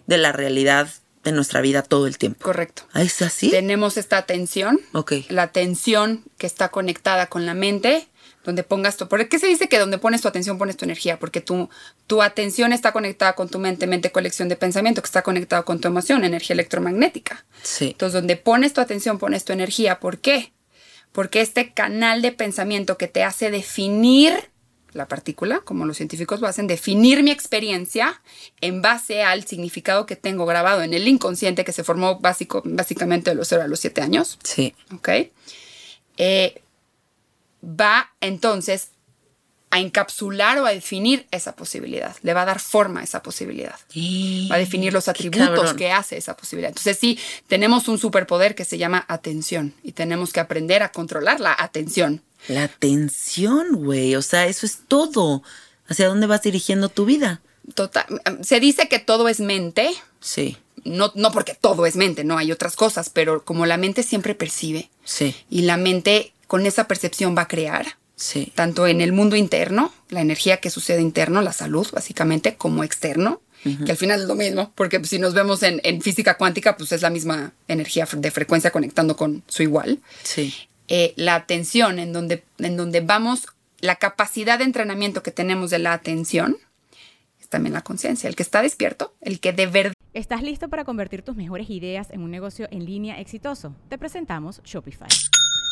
Speaker 2: de la realidad de nuestra vida todo el tiempo.
Speaker 3: Correcto.
Speaker 2: ¿Ah, ¿Es así?
Speaker 3: Tenemos esta atención,
Speaker 2: Ok.
Speaker 3: la atención que está conectada con la mente, donde pongas tu... ¿Por qué se dice que donde pones tu atención pones tu energía? Porque tu, tu atención está conectada con tu mente, mente colección de pensamiento, que está conectado con tu emoción, energía electromagnética.
Speaker 2: Sí.
Speaker 3: Entonces, donde pones tu atención, pones tu energía. ¿Por qué? Porque este canal de pensamiento que te hace definir la partícula, como los científicos lo hacen, definir mi experiencia en base al significado que tengo grabado en el inconsciente que se formó básico, básicamente de los 0 a los 7 años.
Speaker 2: Sí.
Speaker 3: ¿ok? Eh, va entonces a encapsular o a definir esa posibilidad, le va a dar forma a esa posibilidad, va a definir los atributos que hace esa posibilidad. Entonces sí, tenemos un superpoder que se llama atención y tenemos que aprender a controlar la atención.
Speaker 2: La atención, güey, o sea, eso es todo. ¿Hacia dónde vas dirigiendo tu vida?
Speaker 3: Total, se dice que todo es mente.
Speaker 2: Sí.
Speaker 3: No, no porque todo es mente, no hay otras cosas, pero como la mente siempre percibe.
Speaker 2: Sí.
Speaker 3: Y la mente con esa percepción va a crear
Speaker 2: Sí.
Speaker 3: tanto en el mundo interno, la energía que sucede interno, la salud, básicamente, como externo, que al final es lo mismo, porque si nos vemos en, en, física cuántica, pues es la misma energía de frecuencia conectando con su igual.
Speaker 2: Sí.
Speaker 3: Eh, la atención, en donde, en donde vamos, la capacidad de entrenamiento que tenemos de la atención, es también la conciencia, el que está despierto, el que de verdad...
Speaker 4: ¿Estás listo para convertir tus mejores ideas en un negocio en línea exitoso? Te presentamos Shopify.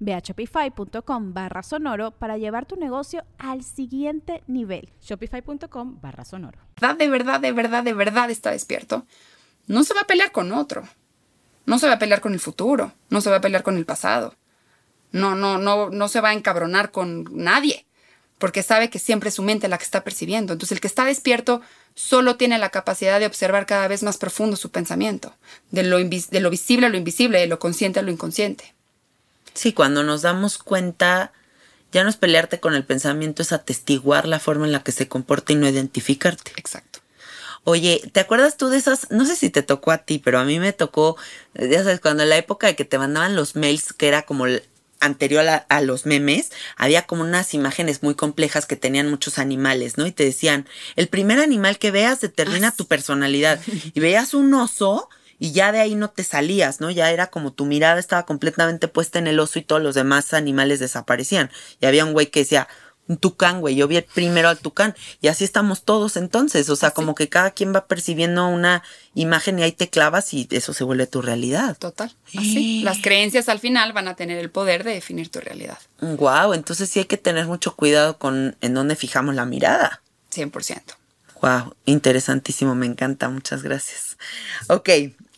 Speaker 5: Ve a shopify.com barra sonoro para llevar tu negocio al siguiente nivel.
Speaker 4: Shopify.com barra sonoro.
Speaker 3: De verdad, de verdad, de verdad está despierto. No se va a pelear con otro. No se va a pelear con el futuro. No se va a pelear con el pasado. No, no, no, no se va a encabronar con nadie. Porque sabe que siempre es su mente la que está percibiendo. Entonces el que está despierto solo tiene la capacidad de observar cada vez más profundo su pensamiento. De lo, de lo visible a lo invisible, de lo consciente a lo inconsciente.
Speaker 2: Sí, cuando nos damos cuenta, ya no es pelearte con el pensamiento, es atestiguar la forma en la que se comporta y no identificarte.
Speaker 3: Exacto.
Speaker 2: Oye, ¿te acuerdas tú de esas? No sé si te tocó a ti, pero a mí me tocó, ya sabes, cuando en la época de que te mandaban los mails, que era como anterior a, a, los memes, había como unas imágenes muy complejas que tenían muchos animales, ¿no? Y te decían, el primer animal que veas determina ah, tu personalidad. Y veías un oso y ya de ahí no te salías, ¿no? Ya era como tu mirada estaba completamente puesta en el oso y todos los demás animales desaparecían. Y había un güey que decía, un tucán, güey, yo vi primero al tucán y así estamos todos entonces, o sea, como que cada quien va percibiendo una imagen y ahí te clavas y eso se vuelve tu realidad.
Speaker 3: Total, así. Las creencias al final van a tener el poder de definir tu realidad.
Speaker 2: Wow, entonces sí hay que tener mucho cuidado con en dónde fijamos la mirada.
Speaker 3: 100%.
Speaker 2: Wow, interesantísimo, me encanta, muchas gracias. Ok,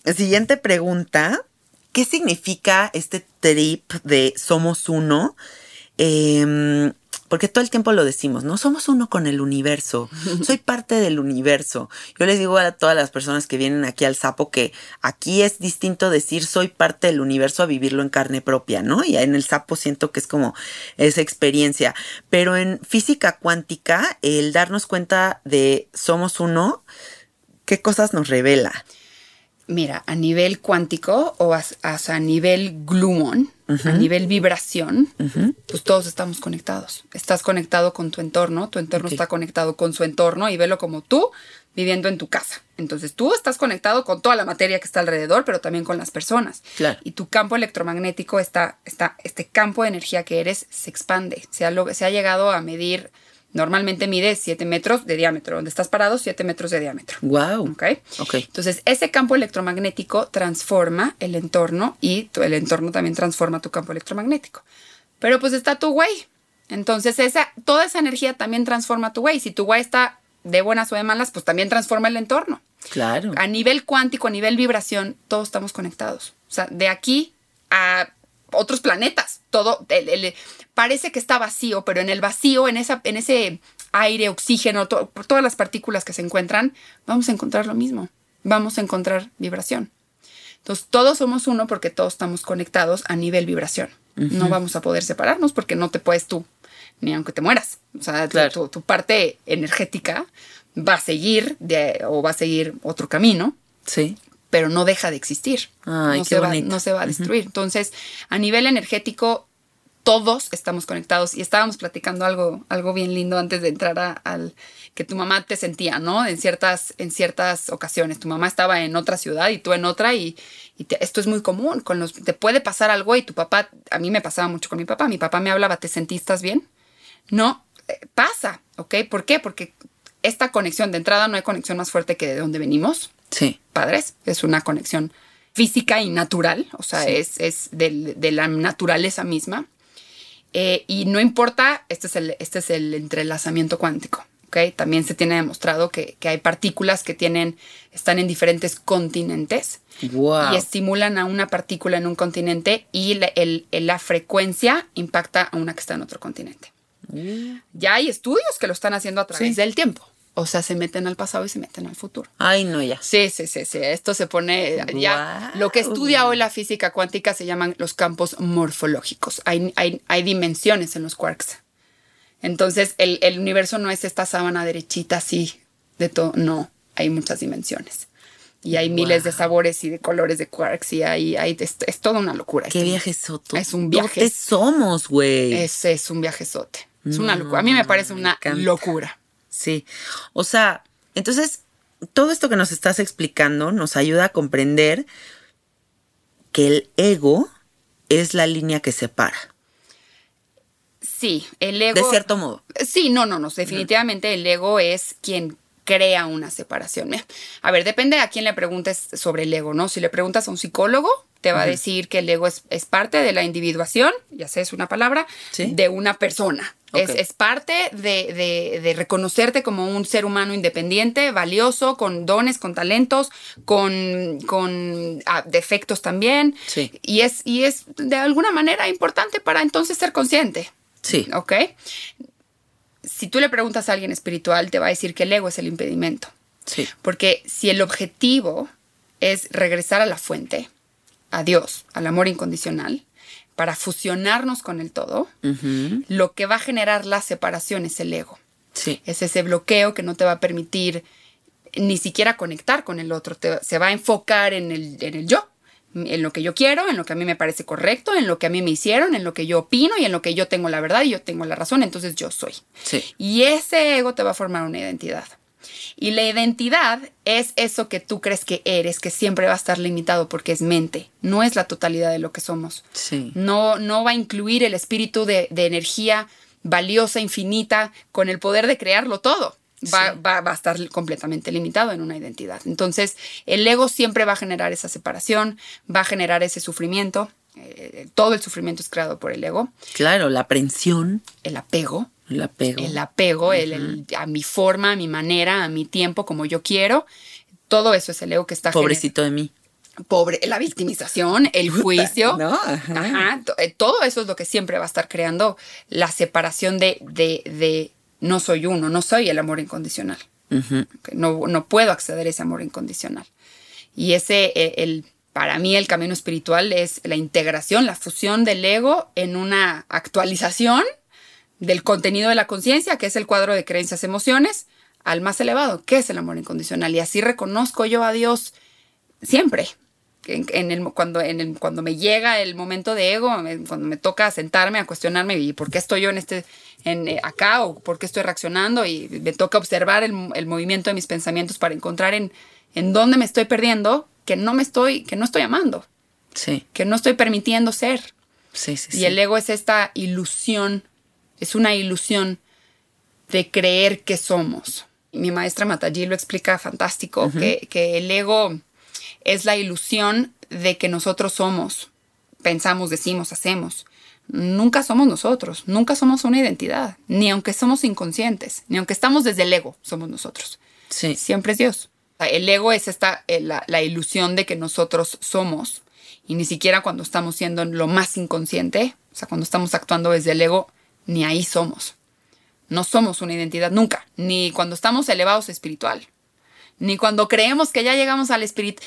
Speaker 2: Siguiente pregunta. ¿Qué significa este trip de somos uno? Eh, porque todo el tiempo lo decimos, no somos uno con el universo, soy parte del universo. Yo les digo a todas las personas que vienen aquí al sapo que aquí es distinto decir soy parte del universo a vivirlo en carne propia, ¿no? Y en el sapo siento que es como esa experiencia. Pero en física cuántica, el darnos cuenta de somos uno, ¿qué cosas nos revela?
Speaker 3: Mira, a nivel cuántico o a, a, nivel glumon, a nivel vibración, pues todos estamos conectados. Estás conectado con tu entorno, tu entorno está conectado con su entorno y velo como tú viviendo en tu casa. Entonces tú estás conectado con toda la materia que está alrededor, pero también con las personas. Y tu campo electromagnético está, está, este campo de energía que eres se expande. Se ha, se ha llegado a medir Normalmente mide 7 metros de diámetro. Donde estás parado, 7 metros de diámetro.
Speaker 2: Wow.
Speaker 3: ¿Ok? Entonces, ese campo electromagnético transforma el entorno y el entorno también transforma tu campo electromagnético. Pero pues está tu güey. Entonces, esa, toda esa energía también transforma tu güey. Si tu güey está de buenas o de malas, pues también transforma el entorno.
Speaker 2: Claro.
Speaker 3: A nivel cuántico, a nivel vibración, todos estamos conectados. O sea, de aquí a otros planetas. Todo parece que está vacío, pero en el vacío, en, esa, en ese aire, oxígeno, todas las partículas que se encuentran, vamos a encontrar lo mismo. Vamos a encontrar vibración. Entonces, todos somos uno porque todos estamos conectados a nivel vibración. No vamos a poder separarnos porque no te puedes tú, ni aunque te mueras. O sea, tu, tu, parte energética va a seguir de, o va a seguir otro camino.
Speaker 2: Sí
Speaker 3: pero no deja de existir. no, se va, no, se va, a destruir. Entonces, a nivel energético, todos estamos conectados y estábamos platicando algo, algo bien lindo antes de entrar a- al que tu mamá te sentía, ¿no? En ciertas, en ciertas ocasiones. Tu mamá estaba en otra ciudad y tú en otra y, y te- esto es muy común. Con los, te puede pasar algo y tu papá, a mí me pasaba mucho con mi papá. Mi papá me hablaba, ¿te sentiste bien? No, eh, pasa, ¿ok? ¿Por qué? Porque esta conexión de entrada no hay conexión más fuerte que de dónde venimos
Speaker 2: Sí.
Speaker 3: padres. Es una conexión física y natural, o sea, es, es del- de la naturaleza misma. Eh, y no importa, este es, el, este es el entrelazamiento cuántico. ¿ok? También se tiene demostrado que, que hay partículas que tienen, están en diferentes continentes
Speaker 2: Wow.
Speaker 3: y estimulan a una partícula en un continente y la, el- el- la frecuencia impacta a una que está en otro continente. Ya hay estudios que lo están haciendo a través
Speaker 2: Sí.
Speaker 3: del tiempo. O sea, se meten al pasado y se meten al futuro.
Speaker 2: Ay, no, ya.
Speaker 3: Sí, sí, sí, sí. Esto se pone ya.
Speaker 2: Guau.
Speaker 3: Lo que estudia hoy la física cuántica se llaman los campos morfológicos. Hay, hay, hay dimensiones en los quarks. Entonces, el, el universo no es esta sábana derechita así de todo. No, hay muchas dimensiones. Y hay miles de sabores y de colores de quarks y hay, hay es, es toda una locura.
Speaker 2: Qué
Speaker 3: Este-
Speaker 2: viaje soto.
Speaker 3: Es un viaje.
Speaker 2: ¿Dónde somos, güey?
Speaker 3: Ese es un viajezote. Es una
Speaker 2: No,
Speaker 3: locura. A mí me parece
Speaker 2: me
Speaker 3: una
Speaker 2: encanta.
Speaker 3: locura.
Speaker 2: Sí. O sea, entonces, todo esto que nos estás explicando nos ayuda a comprender que el ego es la línea que separa.
Speaker 3: Sí, el ego.
Speaker 2: De cierto modo.
Speaker 3: Sí, no, no, no. Definitivamente el ego es quien crea una separación. A ver, depende a quién le preguntes sobre el ego, ¿no? Si le preguntas a un psicólogo, te va a decir que el ego es, es parte de la individuación, ya sé, es una palabra,
Speaker 2: Sí.
Speaker 3: de una persona. Es, es parte de, de- de reconocerte como un ser humano independiente, valioso, con dones, con talentos, con, con ah, defectos también.
Speaker 2: Sí.
Speaker 3: Y es, y es de alguna manera importante para entonces ser consciente.
Speaker 2: Sí.
Speaker 3: ¿Ok? Si tú le preguntas a alguien espiritual, te va a decir que el ego es el impedimento.
Speaker 2: Sí.
Speaker 3: Porque si el objetivo es regresar a la fuente, a Dios, al amor incondicional, para fusionarnos con el todo, lo que va a generar la separación es el ego.
Speaker 2: Sí.
Speaker 3: Es ese bloqueo que no te va a permitir ni siquiera conectar con el otro. Te- se va a enfocar en el, en el yo, en lo que yo quiero, en lo que a mí me parece correcto, en lo que a mí me hicieron, en lo que yo opino y en lo que yo tengo la verdad y yo tengo la razón, entonces yo soy.
Speaker 2: Sí.
Speaker 3: Y ese ego te va a formar una identidad. Y la identidad es eso que tú crees que eres, que siempre va a estar limitado porque es mente, no es la totalidad de lo que somos.
Speaker 2: Sí.
Speaker 3: No, no va a incluir el espíritu de, de energía valiosa, infinita, con el poder de crearlo todo. Va, va- va a estar completamente limitado en una identidad. Entonces, el ego siempre va a generar esa separación, va a generar ese sufrimiento. Eh, todo el sufrimiento es creado por el ego.
Speaker 2: Claro, la aprensión,
Speaker 3: El apego,
Speaker 2: el apego.
Speaker 3: el apego el- el- a mi forma, a mi manera, a mi tiempo, como yo quiero. Todo eso es el ego que está
Speaker 2: Pobrecito de mí.
Speaker 3: pobre, la victimización, el juicio.
Speaker 2: ¿no? Ajá.
Speaker 3: Eh, todo eso es lo que siempre va a estar creando la separación de, de, de no soy uno, no soy el amor incondicional. No, no puedo acceder a ese amor incondicional. Y ese, eh, el, para mí, el camino espiritual es la integración, la fusión del ego en una actualización del contenido de la conciencia, que es el cuadro de creencias, emociones, al más elevado, que es el amor incondicional. Y así reconozco yo a Dios siempre. En, en el, cuando, en el, cuando me llega el momento de ego, cuando me toca sentarme a cuestionarme y por qué estoy yo en este, en, eh, acá o por qué estoy reaccionando y me toca observar el, el movimiento de mis pensamientos para encontrar en, en dónde me estoy perdiendo, que no me estoy, que no estoy amando,
Speaker 2: Sí.
Speaker 3: que no estoy permitiendo ser.
Speaker 2: Sí, sí,
Speaker 3: Y
Speaker 2: sí.
Speaker 3: el ego es esta ilusión, es una ilusión de creer que somos. Mi maestra Mataji lo explica fantástico, que, que el ego es la ilusión de que nosotros somos, pensamos, decimos, hacemos. Nunca somos nosotros, nunca somos una identidad, ni aunque somos inconscientes, ni aunque estamos desde el ego, somos nosotros.
Speaker 2: Sí.
Speaker 3: Siempre es Dios. El ego es esta, eh, la, la ilusión de que nosotros somos. Y ni siquiera cuando estamos siendo lo más inconsciente, o sea, cuando estamos actuando desde el ego, ni ahí somos. No somos una identidad nunca. Ni cuando estamos elevados espiritual. Ni cuando creemos que ya llegamos al espíritu.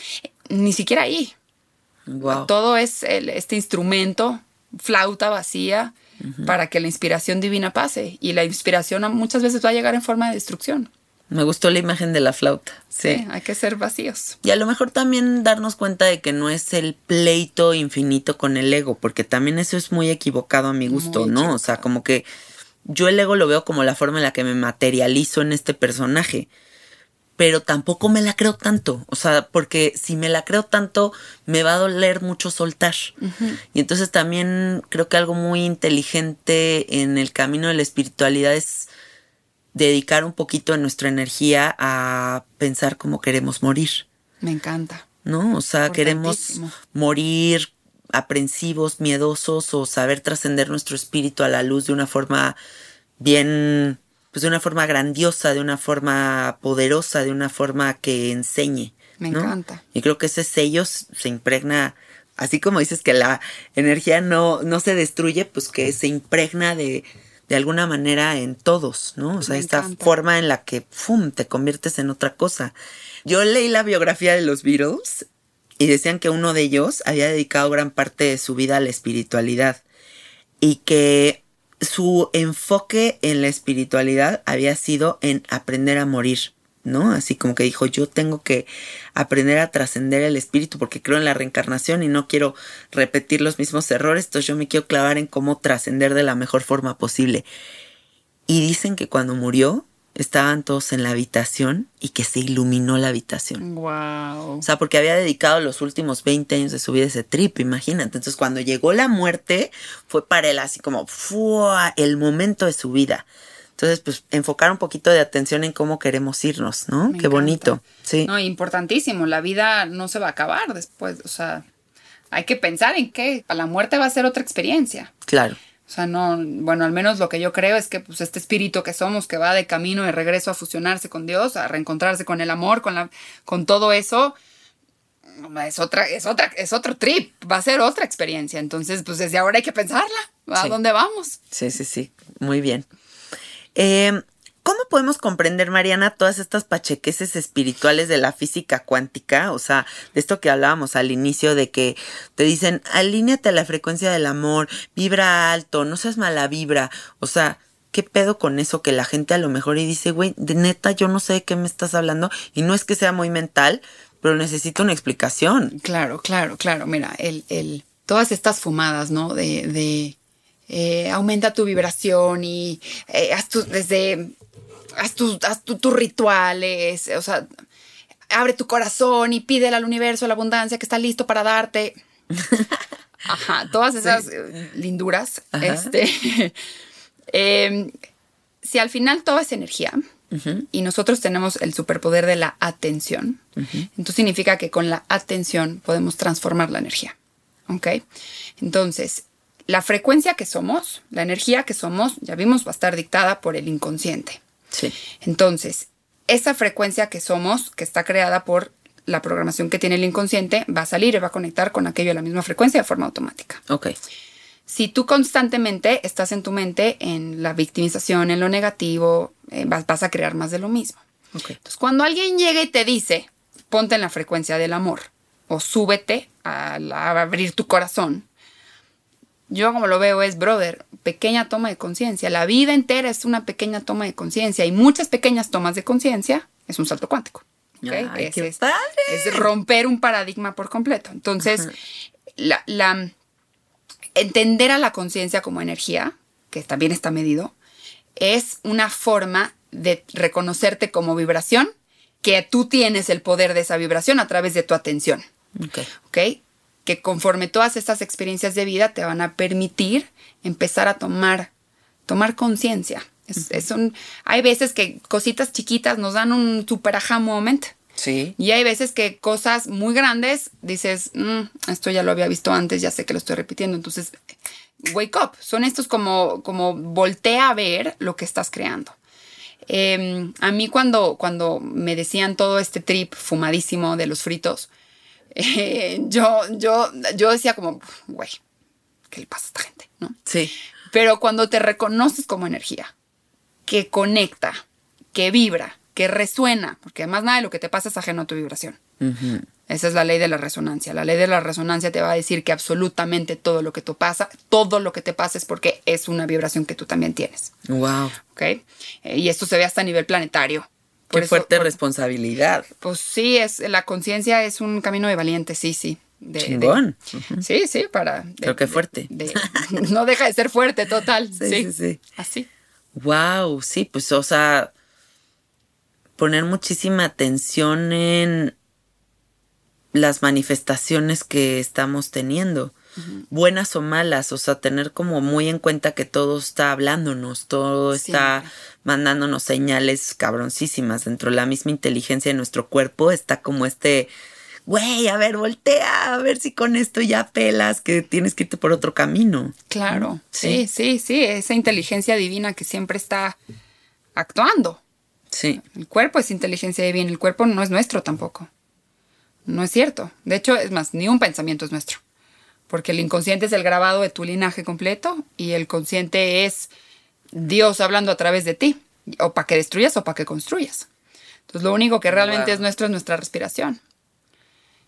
Speaker 3: Ni siquiera ahí.
Speaker 2: Wow.
Speaker 3: Todo es el- este instrumento, flauta vacía, para que la inspiración divina pase. Y la inspiración muchas veces va a llegar en forma de destrucción.
Speaker 2: Me gustó la imagen de la flauta. Sí.
Speaker 3: Sí, hay que ser vacíos.
Speaker 2: Y a lo mejor también darnos cuenta de que no es el pleito infinito con el ego, porque también eso es muy equivocado a mi gusto,
Speaker 3: Muy
Speaker 2: ¿no? O sea, como que yo el ego lo veo como la forma en la que me materializo en este personaje, pero tampoco me la creo tanto, o sea, porque si me la creo tanto, me va a doler mucho soltar. Y entonces también creo que algo muy inteligente en el camino de la espiritualidad es dedicar un poquito de nuestra energía a pensar cómo queremos morir.
Speaker 3: Me encanta.
Speaker 2: ¿no? O sea, queremos morir aprensivos, miedosos o saber trascender nuestro espíritu a la luz de una forma bien, pues de una forma grandiosa, de una forma poderosa, de una forma que enseñe.
Speaker 3: Me
Speaker 2: ¿no?
Speaker 3: encanta.
Speaker 2: Y creo que ese sello se impregna, así como dices que la energía no, no se destruye, pues que se impregna de, de alguna manera en todos, ¿no? O sea,
Speaker 3: Me
Speaker 2: esta
Speaker 3: encanta.
Speaker 2: forma en la que ¡fum! te conviertes en otra cosa. Yo leí la biografía de los Beatles y decían que uno de ellos había dedicado gran parte de su vida a la espiritualidad y que su enfoque en la espiritualidad había sido en aprender a morir, ¿no? Así como que dijo, yo tengo que aprender a trascender el espíritu porque creo en la reencarnación y no quiero repetir los mismos errores, entonces yo me quiero clavar en cómo trascender de la mejor forma posible. Y dicen que cuando murió estaban todos en la habitación y que se iluminó la habitación.
Speaker 3: Wow.
Speaker 2: O sea, porque había dedicado los últimos 20 años de su vida a ese trip, imagínate. Entonces, cuando llegó la muerte, fue para él así como ¡fua! el momento de su vida. Entonces, pues, enfocar un poquito de atención en cómo queremos irnos, ¿no?
Speaker 3: Me
Speaker 2: Qué
Speaker 3: encanta.
Speaker 2: bonito. Sí.
Speaker 3: No, importantísimo. La vida no se va a acabar después. O sea, hay que pensar en que la muerte va a ser otra experiencia.
Speaker 2: Claro.
Speaker 3: O sea, no, bueno, al menos lo que yo creo es que pues este espíritu que somos, que va de camino de regreso a fusionarse con Dios, a reencontrarse con el amor, con la, con todo eso, es otra, es otra, es otro trip, va a ser otra experiencia. Entonces, pues desde ahora hay que pensarla. ¿A
Speaker 2: Sí.
Speaker 3: dónde vamos?
Speaker 2: Sí, sí, sí. Muy bien. Eh, ¿Cómo podemos comprender, Mariana, todas estas pachequeses espirituales de la física cuántica? O sea, de esto que hablábamos al inicio, de que te dicen, alíneate a la frecuencia del amor, vibra alto, no seas mala vibra. O sea, ¿qué pedo con eso? Que la gente a lo mejor y dice, güey, de neta, yo no sé de qué me estás hablando. Y no es que sea muy mental, pero necesito una explicación.
Speaker 3: Claro, claro, claro. Mira, el, el, todas estas fumadas, ¿no? De, de eh, aumenta tu vibración y eh, haz tu, desde, haz, tu- haz tu- tus rituales, o sea, abre tu corazón y pídele al universo la abundancia que está listo para darte. Ajá, todas esas eh, linduras.
Speaker 2: Ajá.
Speaker 3: Este, em, si al final todo es energía y nosotros tenemos el superpoder de la atención, entonces significa que con la atención podemos transformar la energía. ¿Ok? Entonces, la frecuencia que somos, la energía que somos, ya vimos, va a estar dictada por el inconsciente.
Speaker 2: Sí.
Speaker 3: Entonces, esa frecuencia que somos, que está creada por la programación que tiene el inconsciente, va a salir y va a conectar con aquello a la misma frecuencia de forma automática.
Speaker 2: Ok.
Speaker 3: Si tú constantemente estás en tu mente en la victimización, en lo negativo, eh, vas, vas a crear más de lo mismo.
Speaker 2: Ok.
Speaker 3: Entonces, cuando alguien llega y te dice, ponte en la frecuencia del amor o súbete a, la- a abrir tu corazón, yo como lo veo es, brother, pequeña toma de conciencia. La vida entera es una pequeña toma de conciencia y muchas pequeñas tomas de conciencia es un salto cuántico. ¿ok?
Speaker 2: Ay,
Speaker 3: es,
Speaker 2: qué
Speaker 3: es-
Speaker 2: padre.
Speaker 3: es romper un paradigma por completo. Entonces, la, la- entender a la conciencia como energía, que también está medido, es una forma de reconocerte como vibración, que tú tienes el poder de esa vibración a través de tu atención.
Speaker 2: Ok.
Speaker 3: ¿ok? Que conforme todas estas experiencias de vida te van a permitir empezar a tomar, tomar conciencia. Es, es un- hay veces que cositas chiquitas nos dan un super aha moment.
Speaker 2: Sí.
Speaker 3: Y hay veces que cosas muy grandes dices, "Mm, esto ya lo había visto antes, ya sé que lo estoy repitiendo. Entonces, wake up. Son estos como, como voltea a ver lo que estás creando. Eh, a mí cuando, cuando me decían todo este trip fumadísimo de los fritos, eh, yo, yo, yo decía como, güey, ¿qué le pasa a esta gente? ¿No?
Speaker 2: Sí.
Speaker 3: Pero cuando te reconoces como energía, que conecta, que vibra, que resuena, porque además nada de lo que te pasa es ajeno a tu vibración. Esa es la ley de la resonancia. La ley de la resonancia te va a decir que absolutamente todo lo que te pasa, todo lo que te pasa es porque es una vibración que tú también tienes.
Speaker 2: Wow.
Speaker 3: ¿ok? Eh, y esto se ve hasta a nivel planetario. Por
Speaker 2: Qué
Speaker 3: eso-
Speaker 2: fuerte
Speaker 3: por-
Speaker 2: responsabilidad.
Speaker 3: Pues sí, es, la conciencia es un camino de valiente, sí, sí. De- de-
Speaker 2: Chingón.
Speaker 3: sí, sí, para. de-
Speaker 2: qué
Speaker 3: de-
Speaker 2: fuerte.
Speaker 3: no deja de ser fuerte, total.
Speaker 2: Sí,
Speaker 3: Sí,
Speaker 2: sí, sí.
Speaker 3: Así.
Speaker 2: Wow, sí, pues, o sea, poner muchísima atención en las manifestaciones que estamos teniendo, buenas o malas, o sea, tener como muy en cuenta que todo está hablándonos, todo está mandándonos señales cabroncísimas dentro de la misma inteligencia de nuestro cuerpo, está como este, güey, a ver, voltea, a ver si con esto ya pelas, que tienes que irte por otro camino.
Speaker 3: Claro.
Speaker 2: Sí.
Speaker 3: Sí, sí, sí. Esa inteligencia divina que siempre está actuando.
Speaker 2: Sí,
Speaker 3: El cuerpo es inteligencia divina, el cuerpo no es nuestro tampoco. No es cierto. De hecho, es más, ni un pensamiento es nuestro. Porque el inconsciente es el grabado de tu linaje completo y el consciente es Dios hablando a través de ti, o para que destruyas o para que construyas. Entonces, lo único que realmente
Speaker 2: Wow.
Speaker 3: es nuestro es nuestra respiración.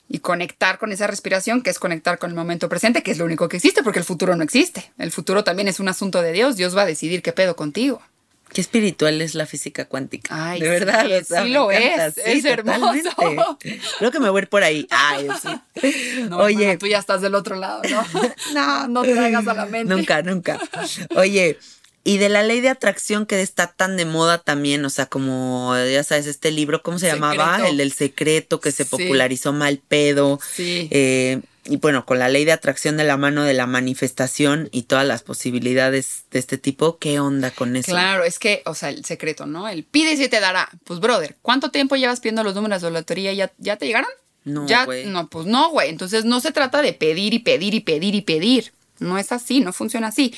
Speaker 3: Y conectar con esa respiración, que es conectar con el momento presente, que es lo único que existe, porque el futuro no existe. El futuro también es un asunto de Dios. Dios va a decidir qué pedo contigo.
Speaker 2: Qué espiritual es la física cuántica.
Speaker 3: Ay,
Speaker 2: de verdad.
Speaker 3: sí,
Speaker 2: o sea,
Speaker 3: sí
Speaker 2: me
Speaker 3: lo
Speaker 2: encanta.
Speaker 3: es, es hermoso.
Speaker 2: totalmente. Creo que me voy a ir por ahí. Ay, sí.
Speaker 3: No,
Speaker 2: Oye,
Speaker 3: hermana, tú ya estás del otro lado, ¿no? no, no traigas a la mente.
Speaker 2: nunca, nunca. Oye, y de la ley de atracción que está tan de moda también, o sea, como ya sabes, este libro, ¿cómo se llamaba? El del secreto que se popularizó mal pedo.
Speaker 3: Sí.
Speaker 2: Eh, y bueno, con la ley de atracción de la mano de la manifestación y todas las posibilidades de este tipo, ¿qué onda con eso?
Speaker 3: Claro, es que, o sea, el secreto, ¿no? El pide y se te dará. Pues, brother, ¿cuánto tiempo llevas pidiendo los números de la lotería? ¿Ya, ya te llegaron?
Speaker 2: No,
Speaker 3: ya. No, pues no, güey. Entonces no se trata de pedir y pedir y pedir y pedir. No es así, no funciona así.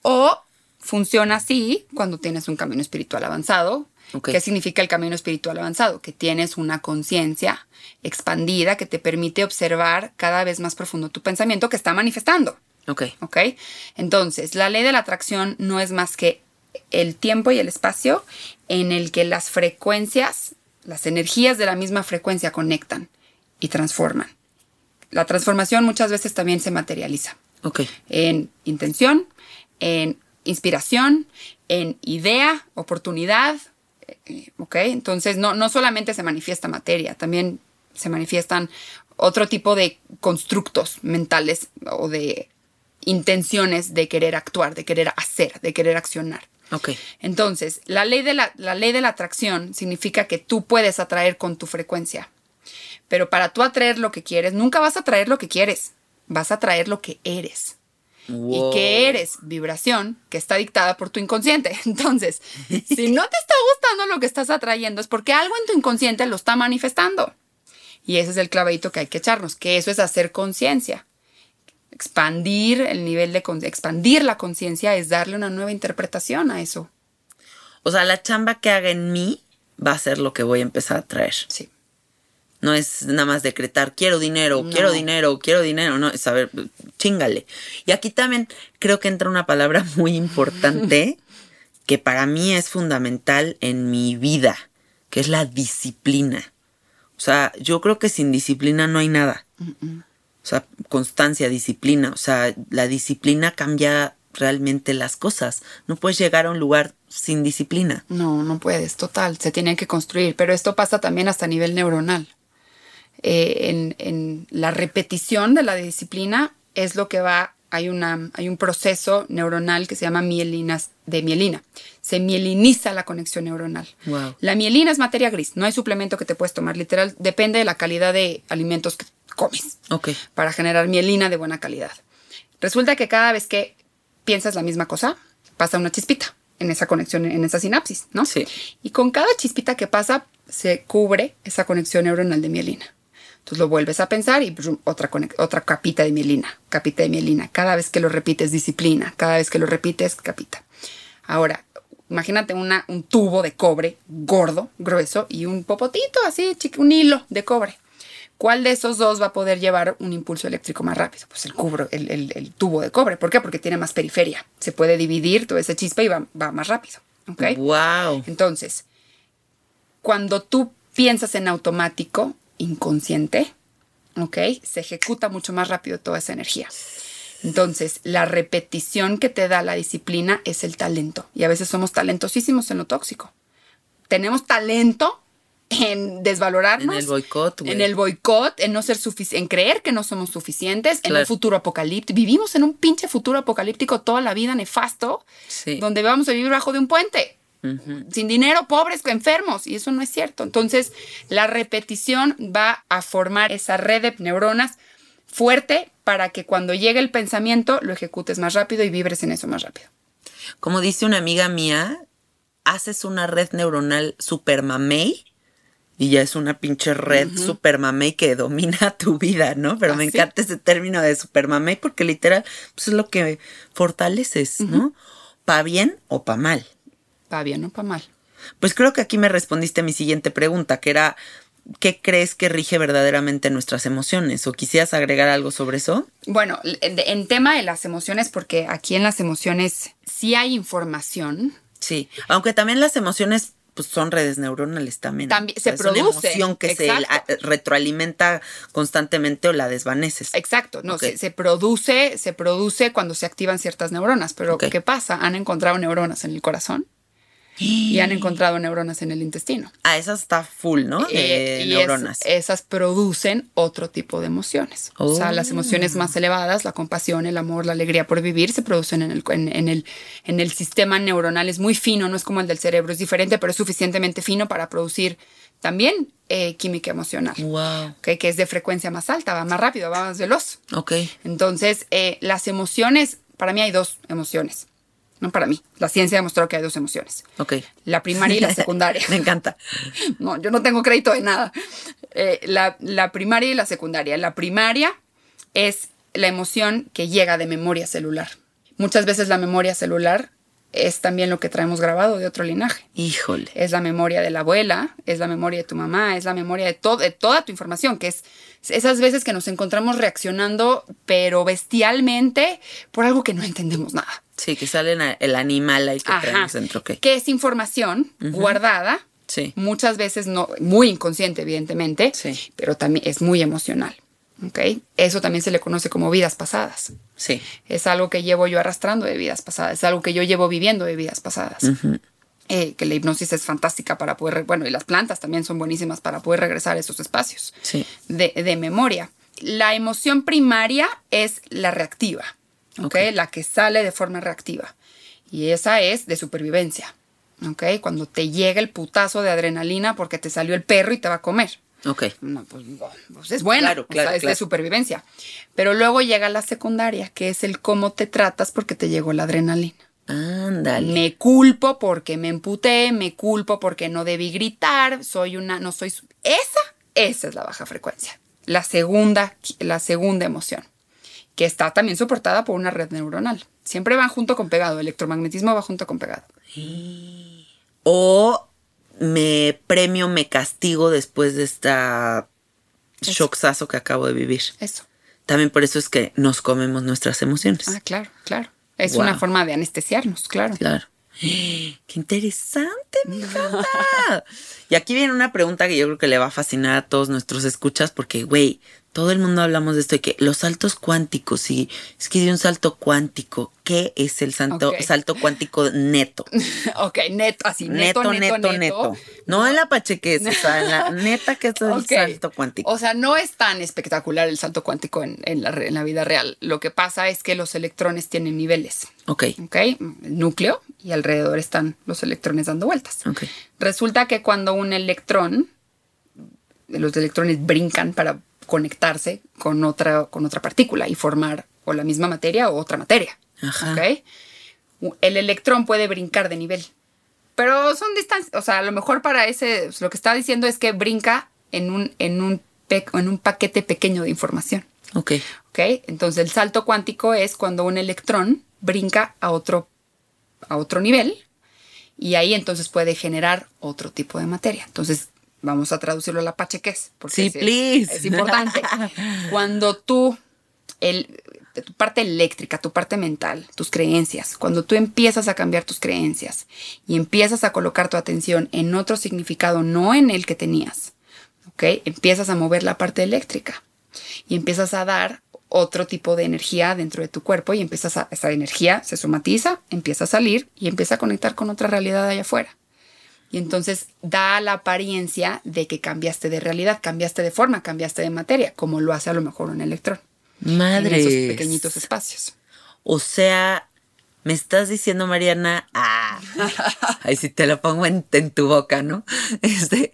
Speaker 3: O funciona así cuando tienes un camino espiritual avanzado. ¿Qué significa el camino espiritual avanzado? Que tienes una conciencia expandida que te permite observar cada vez más profundo tu pensamiento que está manifestando.
Speaker 2: Ok.
Speaker 3: ¿Ok? Entonces, la ley de la atracción no es más que el tiempo y el espacio en el que las frecuencias, las energías de la misma frecuencia conectan y transforman. La transformación muchas veces también se materializa
Speaker 2: Ok.
Speaker 3: en intención, en inspiración, en idea, oportunidad. Eh, ¿Ok? Entonces, no, no solamente se manifiesta materia, también se manifiestan otro tipo de constructos mentales o de intenciones de querer actuar, de querer hacer, de querer accionar. Entonces, la ley, de la, la ley de la atracción significa que tú puedes atraer con tu frecuencia. Pero para tú atraer lo que quieres, nunca vas a atraer lo que quieres. Vas a atraer lo que eres.
Speaker 2: Wow.
Speaker 3: ¿Y qué eres? Vibración que está dictada por tu inconsciente. Entonces, si no te está gustando lo que estás atrayendo, es porque algo en tu inconsciente lo está manifestando. Y ese es el clavadito que hay que echarnos, que eso es hacer conciencia. Expandir el nivel de expandir la conciencia es darle una nueva interpretación a eso.
Speaker 2: O sea, la chamba que haga en mí va a ser lo que voy a empezar a traer.
Speaker 3: Sí.
Speaker 2: No es nada más decretar, quiero dinero,
Speaker 3: No.
Speaker 2: quiero dinero, quiero dinero, no, es saber, chingale. Y aquí también creo que entra una palabra muy importante que para mí es fundamental en mi vida, que es la disciplina. O sea, yo creo que sin disciplina no hay nada. O sea, constancia, disciplina. O sea, la disciplina cambia realmente las cosas. No puedes llegar a un lugar sin disciplina.
Speaker 3: No, no puedes, total, se tienen que construir, pero esto pasa también hasta a nivel neuronal. Eh, en, en la repetición de la disciplina es lo que va, hay, una, hay un proceso neuronal que se llama mielinas de mielina. Se mieliniza la conexión neuronal.
Speaker 2: Wow.
Speaker 3: La mielina es materia gris, no hay suplemento que te puedes tomar, literal, depende de la calidad de alimentos que comes
Speaker 2: Ok.
Speaker 3: para generar mielina de buena calidad. Resulta que cada vez que piensas la misma cosa, pasa una chispita en esa conexión, en esa sinapsis, ¿no?
Speaker 2: Sí.
Speaker 3: Y con cada chispita que pasa, se cubre esa conexión neuronal de mielina. Entonces lo vuelves a pensar y brum, otra, conex- otra capita de mielina, capita de mielina. Cada vez que lo repites, disciplina. Cada vez que lo repites, capita. Ahora, imagínate una, un tubo de cobre gordo, grueso, y un popotito así, un hilo de cobre. ¿Cuál de esos dos va a poder llevar un impulso eléctrico más rápido? Pues el, cubro, el, el- el tubo de cobre. ¿Por qué? Porque tiene más periferia. Se puede dividir toda esa chispa y va, va más rápido. ¿Ok?
Speaker 2: Wow.
Speaker 3: Entonces, cuando tú piensas en automático, inconsciente, ¿ok? Se ejecuta mucho más rápido toda esa energía. Entonces, la repetición que te da la disciplina es el talento. Y a veces somos talentosísimos en lo tóxico. Tenemos talento en desvalorarnos.
Speaker 2: En el boicot.
Speaker 3: En el boicot, en no ser en creer que no somos suficientes, en un futuro apocalíptico. Vivimos en un pinche futuro apocalíptico toda la vida nefasto,
Speaker 2: Sí.
Speaker 3: donde vamos a vivir bajo de un puente Sin dinero, pobres, enfermos, y eso no es cierto. Entonces, la repetición va a formar esa red de neuronas fuerte para que cuando llegue el pensamiento lo ejecutes más rápido y vibres en eso más rápido.
Speaker 2: Como dice una amiga mía, haces una red neuronal super mamey y ya es una pinche red super mamey que domina tu vida, ¿no? Pero me
Speaker 3: Así.
Speaker 2: encanta ese término de super mamey porque literal pues es lo que fortaleces, ¿no? Pa bien o pa mal.
Speaker 3: Va bien, no para mal.
Speaker 2: Pues creo que aquí me respondiste a mi siguiente pregunta, que era ¿qué crees que rige verdaderamente nuestras emociones? ¿O quisieras agregar algo sobre eso?
Speaker 3: Bueno, en, tema de las emociones, porque aquí en las emociones sí hay información.
Speaker 2: Sí, aunque también las emociones pues son redes neuronales también.
Speaker 3: También
Speaker 2: O sea,
Speaker 3: se
Speaker 2: es una
Speaker 3: produce,
Speaker 2: emoción que se
Speaker 3: exacto.
Speaker 2: retroalimenta constantemente o la desvaneces.
Speaker 3: Exacto, no, se, se produce, se produce cuando se activan ciertas neuronas. Pero. ¿qué pasa? Han encontrado neuronas en el corazón y han encontrado neuronas en el intestino.
Speaker 2: Ah, esa está full, ¿no? De
Speaker 3: Eh, es-
Speaker 2: neuronas.
Speaker 3: esas producen otro tipo de emociones. O sea,
Speaker 2: Oh.
Speaker 3: las emociones más elevadas, la compasión, el amor, la alegría por vivir, se producen en el, en, en el, en el sistema neuronal. Es muy fino, no es como el del cerebro, es diferente, pero es suficientemente fino para producir también eh, química emocional.
Speaker 2: Wow.
Speaker 3: ¿ok? Que es de frecuencia más alta, va más rápido, va más veloz.
Speaker 2: Ok.
Speaker 3: Entonces, eh, las emociones, para mí hay dos emociones. No para mí. La ciencia ha demostrado que hay dos emociones.
Speaker 2: Ok.
Speaker 3: La primaria y la secundaria.
Speaker 2: Me encanta.
Speaker 3: No, yo no tengo crédito de nada. Eh, la, la primaria y la secundaria. La primaria es la emoción que llega de memoria celular. Muchas veces la memoria celular es también lo que traemos grabado de otro linaje.
Speaker 2: Híjole.
Speaker 3: Es la memoria de la abuela, es la memoria de tu mamá, es la memoria de, to- de toda tu información, que es esas veces que nos encontramos reaccionando, pero bestialmente, por algo que no entendemos nada.
Speaker 2: Sí, que sale el animal ahí que
Speaker 3: Ajá.
Speaker 2: traemos dentro.
Speaker 3: Que es información guardada,
Speaker 2: Sí.
Speaker 3: muchas veces no, muy inconsciente, evidentemente,
Speaker 2: Sí.
Speaker 3: pero también es muy emocional. ¿Ok? Eso también se le conoce como vidas pasadas.
Speaker 2: Sí.
Speaker 3: Es algo que llevo yo arrastrando de vidas pasadas, es algo que yo llevo viviendo de vidas pasadas. Eh, que la hipnosis es fantástica para poder, bueno, y las plantas también son buenísimas para poder regresar a esos espacios
Speaker 2: Sí.
Speaker 3: de, de memoria. La emoción primaria es la reactiva, ¿ok?
Speaker 2: Ok.
Speaker 3: La que sale de forma reactiva. Y esa es de supervivencia, ¿ok? Cuando te llega el putazo de adrenalina porque te salió el perro y te va a comer.
Speaker 2: Ok.
Speaker 3: No, pues, pues es buena,
Speaker 2: Claro,
Speaker 3: o
Speaker 2: claro,
Speaker 3: sea, es
Speaker 2: claro.
Speaker 3: de supervivencia. Pero luego llega la secundaria, que es el cómo te tratas porque te llegó la adrenalina.
Speaker 2: Ándale.
Speaker 3: Me culpo porque me emputé, me culpo porque no debí gritar, soy una, no soy... Esa, esa es la baja frecuencia. La segunda, la segunda emoción, que está también soportada por una red neuronal. Siempre van junto con pegado, el electromagnetismo va junto con pegado.
Speaker 2: O me premio, me castigo después de esta shocksazo que acabo de vivir.
Speaker 3: Eso.
Speaker 2: También por eso es que nos comemos nuestras emociones.
Speaker 3: Ah, claro, claro. Es
Speaker 2: Wow.
Speaker 3: una forma de anestesiarnos, claro.
Speaker 2: Claro. ¡Qué interesante, mi encanta! Y aquí viene una pregunta que yo creo que le va a fascinar a todos nuestros escuchas, porque, güey, todo el mundo hablamos de esto, de que los saltos cuánticos, sí, es que de un salto cuántico, ¿qué es el salto, cuántico neto?
Speaker 3: ok, neto, así, neto, neto, neto.
Speaker 2: neto. No en la pachequez, o sea, en la neta que es el salto cuántico.
Speaker 3: O sea, no es tan espectacular el salto cuántico en, en la, en la vida real. Lo que pasa es que los electrones tienen niveles.
Speaker 2: ok,
Speaker 3: ¿ok? El núcleo y alrededor están los electrones dando vueltas.
Speaker 2: ok.
Speaker 3: Resulta que cuando un electrón, los electrones brincan para conectarse con otra, con otra partícula y formar o la misma materia o otra materia.
Speaker 2: Ajá.
Speaker 3: ¿ok? El electrón puede brincar de nivel. Pero son distancias, o sea, a lo mejor para ese, lo que está diciendo es que brinca en un, en un, en un paquete pequeño de información.
Speaker 2: Ok,
Speaker 3: ¿ok? Entonces el salto cuántico es cuando un electrón brinca a otro, a otro nivel y ahí entonces puede generar otro tipo de materia. Entonces vamos a traducirlo a la pachequez. porque
Speaker 2: Sí,
Speaker 3: es-
Speaker 2: please.
Speaker 3: Es importante. cuando tú, el, tu parte eléctrica, tu parte mental, tus creencias, cuando tú empiezas a cambiar tus creencias y empiezas a colocar tu atención en otro significado, no en el que tenías, ¿ok? Empiezas a mover la parte eléctrica y empiezas a dar otro tipo de energía dentro de tu cuerpo y empiezas a, esa energía se somatiza, empieza a salir y empieza a conectar con otra realidad allá afuera. Y entonces da la apariencia de que cambiaste de realidad, cambiaste de forma, cambiaste de materia, como lo hace a lo mejor un electrón.
Speaker 2: Madre.
Speaker 3: En esos pequeñitos espacios.
Speaker 2: O sea, me estás diciendo, Mariana, ah, ahí sí te lo pongo en, en tu boca, ¿no? Este,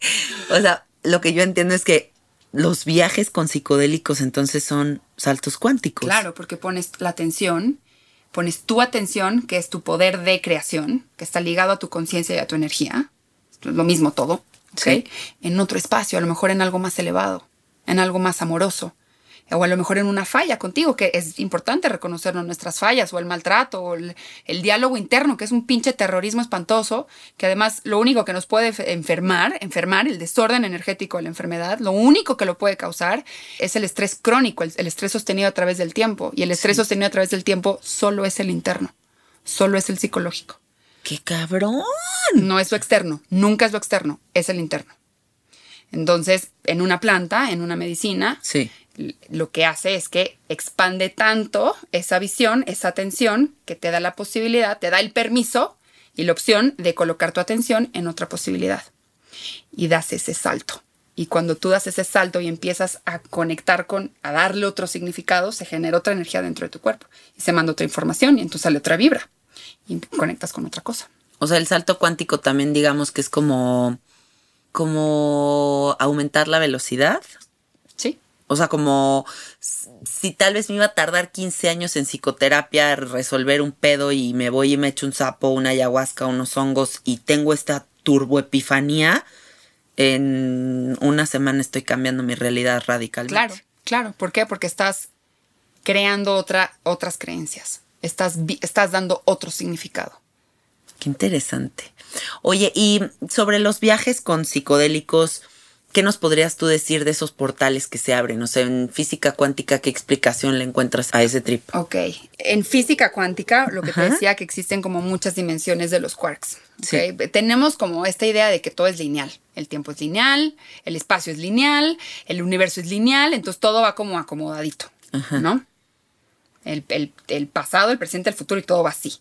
Speaker 2: o sea, lo que yo entiendo es que los viajes con psicodélicos entonces son saltos cuánticos.
Speaker 3: Claro, porque pones la atención, pones tu atención, que es tu poder de creación, que está ligado a tu conciencia y a tu energía, lo mismo todo, ¿ok?
Speaker 2: Sí.
Speaker 3: En otro espacio, a lo mejor en algo más elevado, en algo más amoroso, o a lo mejor en una falla contigo, que es importante reconocernos nuestras fallas, o el maltrato, o el, el diálogo interno, que es un pinche terrorismo espantoso, que además lo único que nos puede fe- enfermar, enfermar, el desorden energético de la enfermedad, lo único que lo puede causar es el estrés crónico, el, el estrés sostenido a través del tiempo. Y el estrés sostenido a través del tiempo solo es el interno, solo es el psicológico.
Speaker 2: ¡Qué cabrón!
Speaker 3: No es lo externo, nunca es lo externo, es el interno. Entonces, en una planta, en una medicina,
Speaker 2: Sí.
Speaker 3: lo que hace es que expande tanto esa visión, esa atención, que te da la posibilidad, te da el permiso y la opción de colocar tu atención en otra posibilidad. Y das ese salto. Y cuando tú das ese salto y empiezas a conectar con, a darle otro significado, se genera otra energía dentro de tu cuerpo. Y se manda otra información y entonces sale otra vibra. Y conectas con otra cosa.
Speaker 2: O sea, el salto cuántico también digamos que es como, como aumentar la velocidad.
Speaker 3: Sí,
Speaker 2: O sea, como si tal vez me iba a tardar 15 años en psicoterapia resolver un pedo y me voy y me echo un sapo, una ayahuasca, unos hongos y tengo esta turboepifanía, en una semana estoy cambiando mi realidad radicalmente.
Speaker 3: Claro, claro. ¿Por qué? Porque estás creando otra, otras creencias. Estás, estás dando otro significado.
Speaker 2: Qué interesante. Oye, y sobre los viajes con psicodélicos, ¿qué nos podrías tú decir de esos portales que se abren? O sea, en física cuántica, ¿qué explicación le encuentras a ese trip?
Speaker 3: Ok. En física cuántica, lo que te decía que existen como muchas dimensiones de los quarks.
Speaker 2: Sí.
Speaker 3: Tenemos como esta idea de que todo es lineal. El tiempo es lineal, el espacio es lineal, el universo es lineal, entonces todo va como acomodadito, ¿no? El, el- el pasado, el presente, el futuro y todo va así.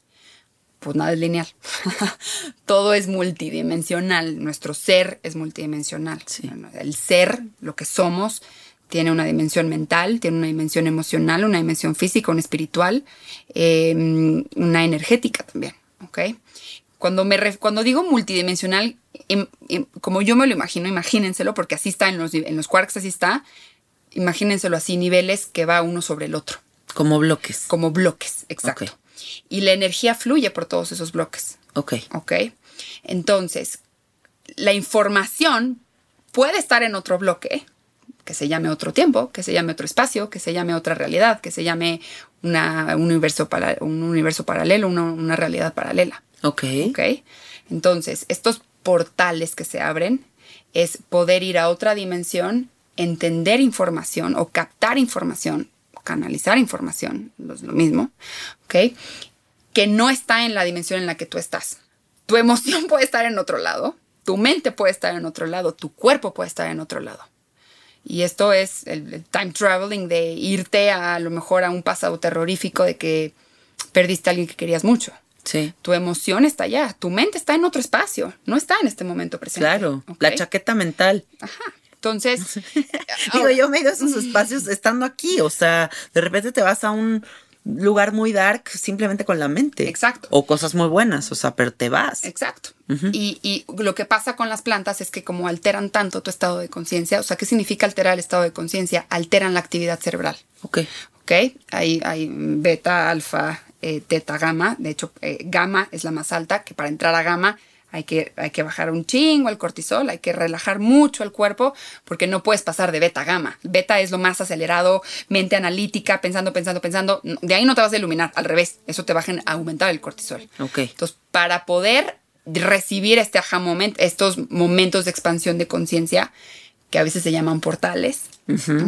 Speaker 3: Pues nada es lineal. todo es multidimensional. Nuestro ser es multidimensional.
Speaker 2: Sí.
Speaker 3: El ser, lo que somos, tiene una dimensión mental, tiene una dimensión emocional, una dimensión física, una espiritual, eh, una energética también. ¿ok? Cuando, me cuando digo multidimensional, im- im- como yo me lo imagino, imagínenselo, porque así está en los, en los quarks, así está. Imagínenselo así, niveles que va uno sobre el otro
Speaker 2: Como bloques.
Speaker 3: como bloques, exacto. Y la energía fluye por todos esos bloques,
Speaker 2: Ok.
Speaker 3: ¿ok? Entonces, la información puede estar en otro bloque, que se llame otro tiempo, que se llame otro espacio, que se llame otra realidad, que se llame una- un, universo para- un universo paralelo, una, una realidad paralela.
Speaker 2: Ok.
Speaker 3: ¿Ok? Entonces, estos portales que se abren es poder ir a otra dimensión, entender información o captar información, canalizar información, lo es lo mismo, ¿ok? Que no está en la dimensión en la que tú estás. Tu emoción puede estar en otro lado, tu mente puede estar en otro lado, tu cuerpo puede estar en otro lado. Y esto es el, el time traveling de irte a, a lo mejor a un pasado terrorífico de que perdiste a alguien que querías mucho.
Speaker 2: Sí.
Speaker 3: Tu emoción está allá, tu mente está en otro espacio, no está en este momento presente.
Speaker 2: Claro. La chaqueta mental.
Speaker 3: Entonces,
Speaker 2: Digo, yo me he ido a esos espacios estando aquí. O sea, de repente te vas a un lugar muy dark simplemente con la mente.
Speaker 3: Exacto.
Speaker 2: O cosas muy buenas, o sea, pero te vas.
Speaker 3: Exacto. y, y lo que pasa con las plantas es que como alteran tanto tu estado de conciencia, o sea, ¿qué significa alterar el estado de conciencia? Alteran la actividad cerebral.
Speaker 2: Ok.
Speaker 3: ¿Ok? Hay, hay beta, alfa, eh, teta, gamma. De hecho, eh, gamma es la más alta, que para entrar a gamma hay que, hay que bajar un chingo el cortisol, hay que relajar mucho el cuerpo, porque no puedes pasar de beta a gamma. Beta es lo más acelerado, mente analítica, pensando, pensando, pensando. De ahí no te vas a iluminar, al revés, eso te va a aumentar el cortisol.
Speaker 2: Ok.
Speaker 3: Entonces, para poder recibir este aha moment, estos momentos de expansión de conciencia, que a veces se llaman portales,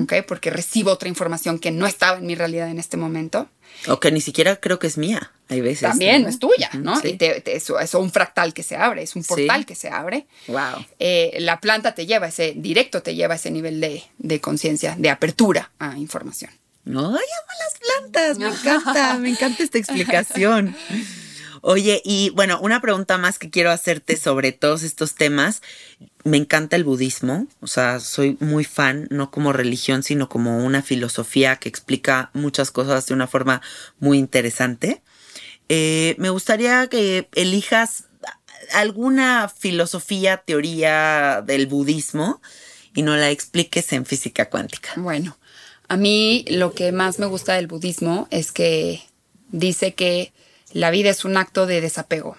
Speaker 3: ¿ok? Porque recibo otra información que no estaba en mi realidad en este momento.
Speaker 2: O que ni siquiera creo que es mía. Hay veces.
Speaker 3: También no es tuya, ¿no?
Speaker 2: sí.
Speaker 3: Y te- te- eso es un fractal que se abre, es un
Speaker 2: Sí.
Speaker 3: portal que se abre.
Speaker 2: Wow.
Speaker 3: Eh, la planta te lleva ese, directo te lleva a ese nivel de, de conciencia, de apertura a información.
Speaker 2: No, ay, amo las plantas. Me encanta. me encanta esta explicación. Oye, y bueno, una pregunta más que quiero hacerte sobre todos estos temas. Me encanta el budismo, o sea, soy muy fan, no como religión, sino como una filosofía que explica muchas cosas de una forma muy interesante. Eh, me gustaría que elijas alguna filosofía, teoría del budismo y no la expliques en física cuántica.
Speaker 3: Bueno, a mí lo que más me gusta del budismo es que dice que la vida es un acto de desapego.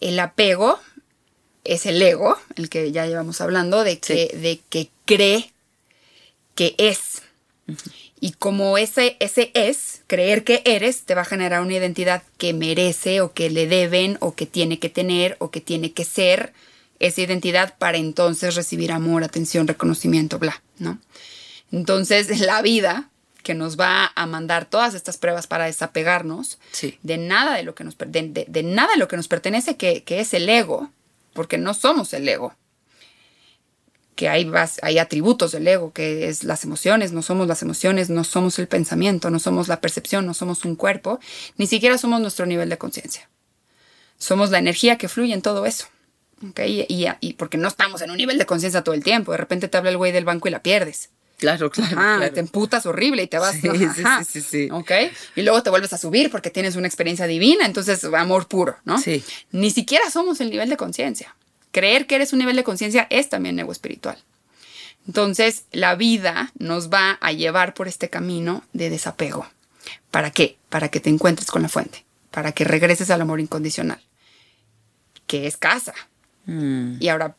Speaker 3: El apego es el ego, el que ya llevamos hablando, de que, de que cree que es. Y como ese, ese es, creer que eres, te va a generar una identidad que merece o que le deben o que tiene que tener o que tiene que ser esa identidad para entonces recibir amor, atención, reconocimiento, bla, ¿no? Entonces la vida que nos va a mandar todas estas pruebas para desapegarnos de nada de lo que nos de, nada de lo que nos pertenece que, que, es el ego, porque no somos el ego. Que hay, hay atributos del ego, que es las emociones, no somos las emociones, no somos el pensamiento, no somos la percepción, no somos un cuerpo, ni siquiera somos nuestro nivel de conciencia. Somos la energía que fluye en todo eso. ¿okay? Y, y, y, porque no estamos en un nivel de conciencia todo el tiempo. De repente te habla el güey del banco y la pierdes.
Speaker 2: Claro, claro,
Speaker 3: Te emputas horrible y te vas.
Speaker 2: Sí, sí, sí, sí,
Speaker 3: ¿Ok? Y luego te vuelves a subir porque tienes una experiencia divina, entonces amor puro, ¿no?
Speaker 2: Sí.
Speaker 3: Ni siquiera somos el nivel de conciencia. Creer que eres un nivel de conciencia es también ego espiritual. Entonces, la vida nos va a llevar por este camino de desapego. ¿Para qué? Para que te encuentres con la fuente, para que regreses al amor incondicional, que es casa.
Speaker 2: Mm.
Speaker 3: Y ahora,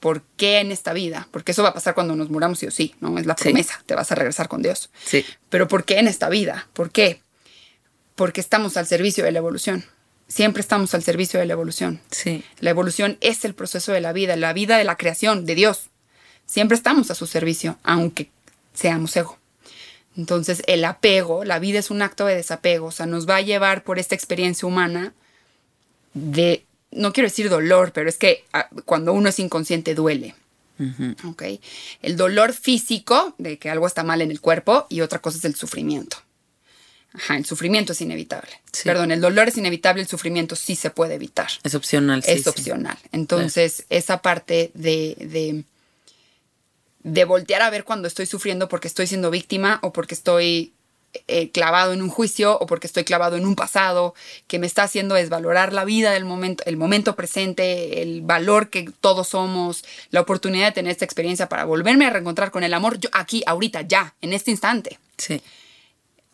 Speaker 3: ¿por qué en esta vida? Porque eso va a pasar cuando nos muramos sí o sí, ¿no? Es la promesa, te vas a regresar con Dios.
Speaker 2: Sí.
Speaker 3: Pero ¿por qué en esta vida? ¿Por qué? Porque estamos al servicio de la evolución. Siempre estamos al servicio de la evolución.
Speaker 2: Sí.
Speaker 3: La evolución es el proceso de la vida, la vida de la creación, de Dios. Siempre estamos a su servicio, aunque seamos ego. Entonces, el apego, la vida es un acto de desapego, o sea, nos va a llevar por esta experiencia humana de no quiero decir dolor, pero es que ah, cuando uno es inconsciente duele. ¿okay? El dolor físico de que algo está mal en el cuerpo y otra cosa es el sufrimiento. Ajá, el sufrimiento es inevitable.
Speaker 2: Sí.
Speaker 3: Perdón, el dolor es inevitable, el sufrimiento sí se puede evitar.
Speaker 2: Es opcional. Sí,
Speaker 3: es
Speaker 2: sí.
Speaker 3: opcional. Entonces, esa parte de, de, de voltear a ver cuando estoy sufriendo porque estoy siendo víctima o porque estoy eh, clavado en un juicio o porque estoy clavado en un pasado que me está haciendo desvalorar la vida del momento, el momento presente, el valor que todos somos, la oportunidad de tener esta experiencia para volverme a reencontrar con el amor yo, aquí, ahorita, ya, en este instante.
Speaker 2: Sí.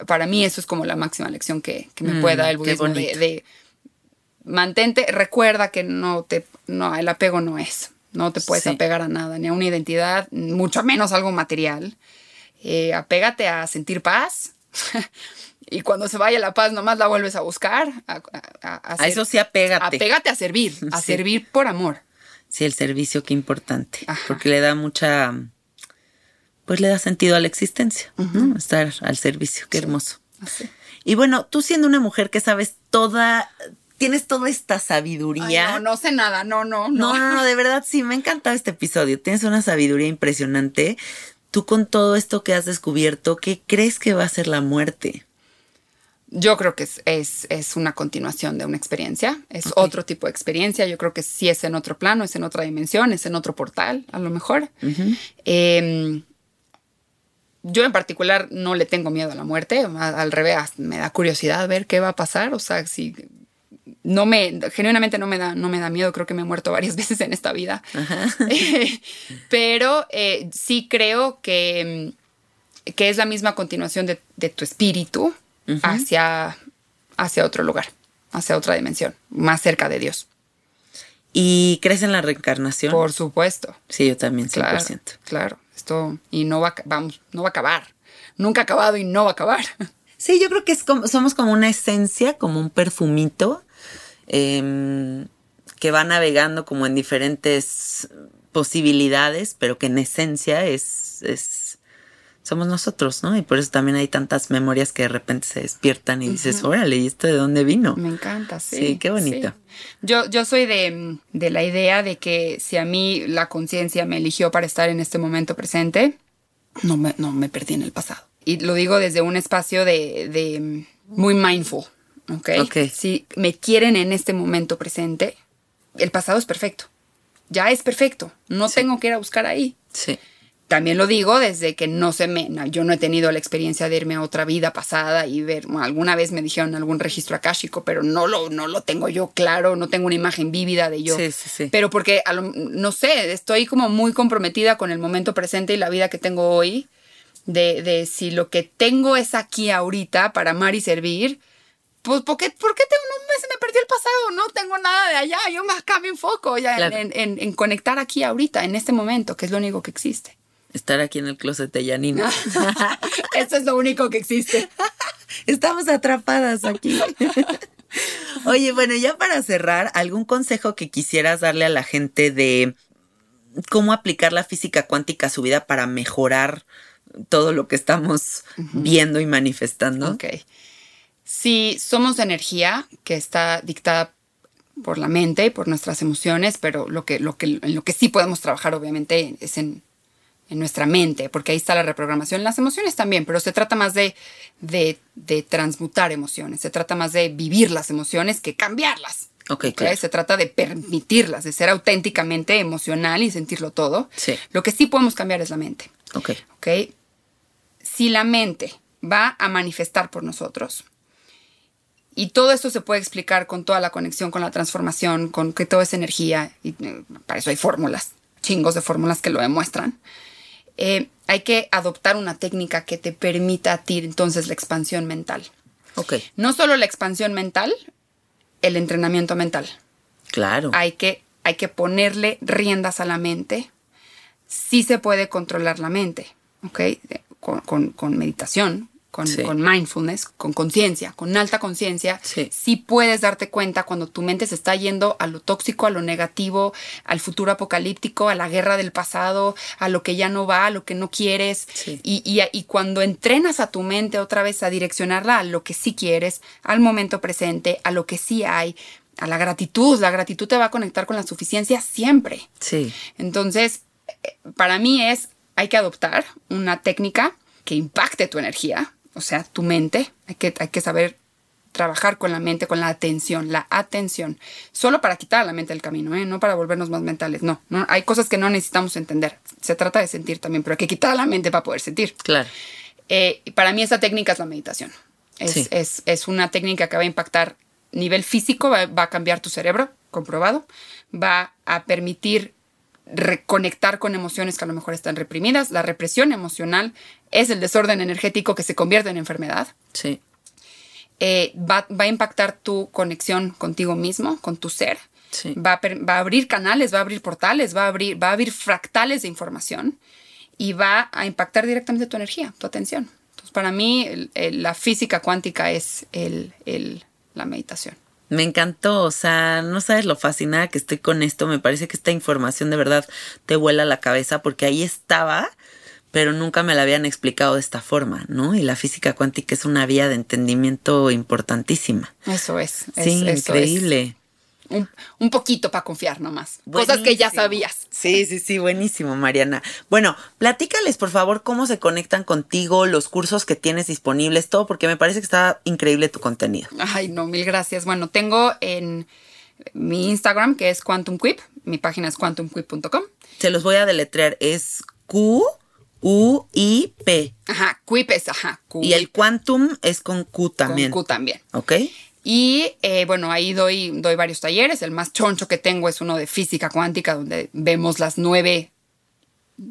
Speaker 3: Para mí eso es como la máxima lección que, que me puede dar el
Speaker 2: Mm,
Speaker 3: budismo de, mantente, recuerda que no te, no, el apego no es, no te puedes
Speaker 2: Sí.
Speaker 3: apegar a nada, ni a una identidad, mucho menos algo material. Eh, apégate a sentir paz. y cuando se vaya la paz, nomás la vuelves a buscar. A, a- a- a
Speaker 2: A
Speaker 3: hacer-
Speaker 2: eso sí apégate.
Speaker 3: apégate a servir, a
Speaker 2: Sí.
Speaker 3: servir por amor.
Speaker 2: Sí, el servicio, qué importante.
Speaker 3: Ajá.
Speaker 2: Porque le da mucha. Pues le da sentido a la existencia, ¿no? Estar al servicio, qué hermoso.
Speaker 3: Así.
Speaker 2: Y bueno, tú siendo una mujer que sabes toda. Tienes toda esta
Speaker 3: Ay,
Speaker 2: sabiduría.
Speaker 3: no, no sé nada, no, no,
Speaker 2: No,
Speaker 3: no.
Speaker 2: no, no, de verdad sí, me ha encantado este episodio. Tienes una sabiduría impresionante. Tú con todo esto que has descubierto, ¿qué crees que va a ser la muerte?
Speaker 3: Yo creo que es, es, es una continuación de una experiencia, es otro tipo de experiencia, yo creo que sí es en otro plano, es en otra dimensión, es en otro portal, a lo mejor. Eh, yo en particular no le tengo miedo a la muerte, al revés, me da curiosidad ver qué va a pasar, o sea, si no me, genuinamente no me da, no me da miedo, creo que me he muerto varias veces en esta vida, pero eh, sí creo que, que es la misma continuación de, de tu espíritu hacia, hacia otro lugar, hacia otra dimensión, más cerca de Dios.
Speaker 2: ¿Y crees en la reencarnación?
Speaker 3: Por supuesto.
Speaker 2: Sí, yo también, 100%.
Speaker 3: Claro, claro. Y no va, vamos, no va a acabar. Nunca ha acabado y no va a acabar.
Speaker 2: Sí, yo creo que es como, somos como una esencia, como un perfumito, em, que va navegando como en diferentes posibilidades, pero que en esencia es, es somos nosotros, ¿no? Y por eso también hay tantas memorias que de repente se despiertan y dices, órale, ¿y esto de dónde vino?
Speaker 3: Me encanta, sí.
Speaker 2: Sí, qué bonito.
Speaker 3: sí. Yo, yo soy de, de la idea de que si a mí la conciencia me eligió para estar en este momento presente, no me, no me perdí en el pasado. Y lo digo desde un espacio de, de muy mindful. ¿ok?
Speaker 2: Ok.
Speaker 3: Si me quieren en este momento presente, el pasado es perfecto. Ya es perfecto. No tengo que ir a buscar ahí.
Speaker 2: Sí.
Speaker 3: También lo digo desde que no se me, no, yo no he tenido la experiencia de irme a otra vida pasada y ver, bueno, alguna vez me dijeron algún registro akáshico, pero no lo, no lo tengo yo claro, no tengo una imagen vívida de yo.
Speaker 2: Sí, sí, sí.
Speaker 3: Pero porque, a lo- no sé, estoy como muy comprometida con el momento presente y la vida que tengo hoy, de, de si lo que tengo es aquí ahorita para amar y servir, pues ¿por qué, por qué tengo, no me, se me perdió el pasado? No tengo nada de allá, yo me acá me enfoco ya
Speaker 2: Claro.
Speaker 3: en, en- en conectar aquí ahorita, en este momento, que es lo único que existe.
Speaker 2: Estar aquí en el closet de Yanina.
Speaker 3: Eso es lo único que existe.
Speaker 2: Estamos atrapadas aquí. Oye, bueno, ya para cerrar, ¿algún consejo que quisieras darle a la gente de cómo aplicar la física cuántica a su vida para mejorar todo lo que estamos viendo y manifestando?
Speaker 3: Ok. Si somos energía que está dictada por la mente y por nuestras emociones, pero lo que, lo que, en lo que sí podemos trabajar, obviamente, es en, en nuestra mente, porque ahí está la reprogramación. Las emociones también, pero se trata más de, de, de transmutar emociones, se trata más de vivir las emociones que cambiarlas.
Speaker 2: Ok,
Speaker 3: ¿ok?
Speaker 2: claro.
Speaker 3: Se trata de permitirlas, de ser auténticamente emocional y sentirlo todo.
Speaker 2: Sí.
Speaker 3: Lo que sí podemos cambiar es la mente.
Speaker 2: Ok,
Speaker 3: ¿ok? Si la mente va a manifestar por nosotros, y todo esto se puede explicar con toda la conexión, con la transformación, con que todo es energía, y eh, para eso hay fórmulas, chingos de fórmulas que lo demuestran, eh, hay que adoptar una técnica que te permita a ti entonces la expansión mental.
Speaker 2: ok,
Speaker 3: No solo la expansión mental, el entrenamiento mental
Speaker 2: claro.
Speaker 3: hay que, hay que ponerle riendas a la mente. Sí se puede controlar la mente, ¿ok? Con, con- con meditación, con,
Speaker 2: Sí.
Speaker 3: con mindfulness, con conciencia, con alta conciencia.
Speaker 2: Sí.
Speaker 3: puedes darte cuenta cuando tu mente se está yendo a lo tóxico, a lo negativo, al futuro apocalíptico, a la guerra del pasado, a lo que ya no va, a lo que no quieres.
Speaker 2: Sí.
Speaker 3: Y, y- y cuando entrenas a tu mente otra vez a direccionarla a lo que sí quieres, al momento presente, a lo que sí hay, a la gratitud, la gratitud te va a conectar con la suficiencia siempre.
Speaker 2: Sí,
Speaker 3: Entonces, eh, para mí es, hay que adoptar una técnica que impacte tu energía, o sea, tu mente. Hay que, hay que saber trabajar con la mente, con la atención, la atención. Solo para quitar a la mente del camino, ¿eh? no para volvernos más mentales. No, no, hay cosas que no necesitamos entender. Se trata de sentir también, pero hay que quitar a la mente para poder sentir.
Speaker 2: claro.
Speaker 3: Eh, y para mí esta técnica es la meditación. Es,
Speaker 2: Sí.
Speaker 3: es, es una técnica que va a impactar nivel físico, va, va a cambiar tu cerebro, comprobado, va a permitir reconectar con emociones que a lo mejor están reprimidas. La represión emocional es el desorden energético que se convierte en enfermedad.
Speaker 2: Sí,
Speaker 3: Eh, va, va a impactar tu conexión contigo mismo, con tu ser.
Speaker 2: Sí.
Speaker 3: Va, a, va a abrir canales, va a abrir portales, va a abrir, va a abrir fractales de información y va a impactar directamente tu energía, tu atención. Entonces, para mí, el- el- la física cuántica es el, el- la meditación.
Speaker 2: Me encantó, o sea, no sabes lo fascinada que estoy con esto. Me parece que esta información de verdad te vuela la cabeza porque ahí estaba, pero nunca me la habían explicado de esta forma, ¿no? Y la física cuántica es una vía de entendimiento importantísima.
Speaker 3: Eso es. es-
Speaker 2: sí,
Speaker 3: eso es. Un, un poquito para confiar nomás. Cosas que ya sabías.
Speaker 2: Sí, sí, sí, buenísimo, Mariana. Bueno, platícales, por favor, cómo se conectan contigo, los cursos que tienes disponibles, todo, porque me parece que está increíble tu contenido.
Speaker 3: Ay, no, mil gracias. Bueno, tengo en mi Instagram, que es Quantum Quip. Mi página es quantumquip.com.
Speaker 2: Se los voy a deletrear, es Q, U, I, P.
Speaker 3: Ajá, Quip es, ajá, Q.
Speaker 2: Y el quantum es con Q
Speaker 3: con
Speaker 2: también.
Speaker 3: Q también.
Speaker 2: ¿Ok?
Speaker 3: Y eh, bueno, ahí doy, doy varios talleres. El más choncho que tengo es uno de física cuántica, donde vemos las nueve.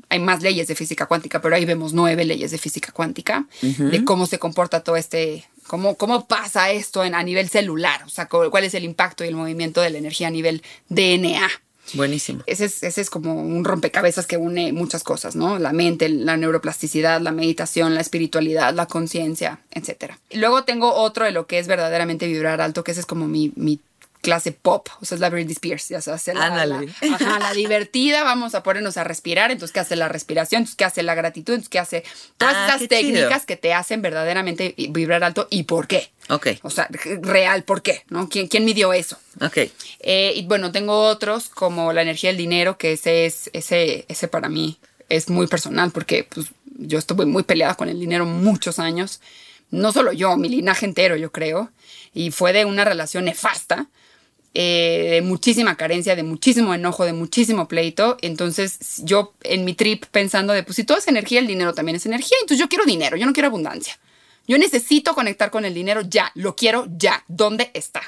Speaker 3: Hay más leyes de física cuántica, pero ahí vemos nueve leyes de física cuántica, de cómo se comporta todo este, cómo, cómo pasa esto en, a nivel celular, o sea, cu- cuál es el impacto y el movimiento de la energía a nivel DNA.
Speaker 2: Buenísimo.
Speaker 3: Ese es, ese es como un rompecabezas que une muchas cosas, ¿no? La mente, la neuroplasticidad, la meditación, la espiritualidad, la conciencia, etc. Luego tengo otro de lo que es verdaderamente vibrar alto, que ese es como mi, mi clase pop, o sea, es la Britney Spears, ya sabes, la,
Speaker 2: Ándale.
Speaker 3: la- ajá, la divertida, vamos a ponernos a respirar, entonces, ¿qué hace la respiración? Entonces, ¿qué hace la gratitud? Entonces, ¿qué hace todas
Speaker 2: Ah, qué
Speaker 3: técnicas
Speaker 2: chido.
Speaker 3: que te hacen verdaderamente vibrar alto y por qué?
Speaker 2: Ok,
Speaker 3: O sea, real, ¿por qué? ¿No? ¿Quién, quién midió eso?
Speaker 2: ok.
Speaker 3: Eh, y bueno, tengo otros como la energía del dinero, que ese es, ese, ese para mí es muy personal porque pues, yo estuve muy peleada con el dinero muchos años. no solo yo, mi linaje entero, yo creo, y fue de una relación nefasta, eh, de muchísima carencia, de muchísimo enojo, de muchísimo pleito. Entonces yo en mi trip pensando de, pues si todo es energía, el dinero también es energía. Entonces yo quiero dinero, yo no quiero abundancia. Yo necesito conectar con el dinero ya, lo quiero ya. ¿Dónde está?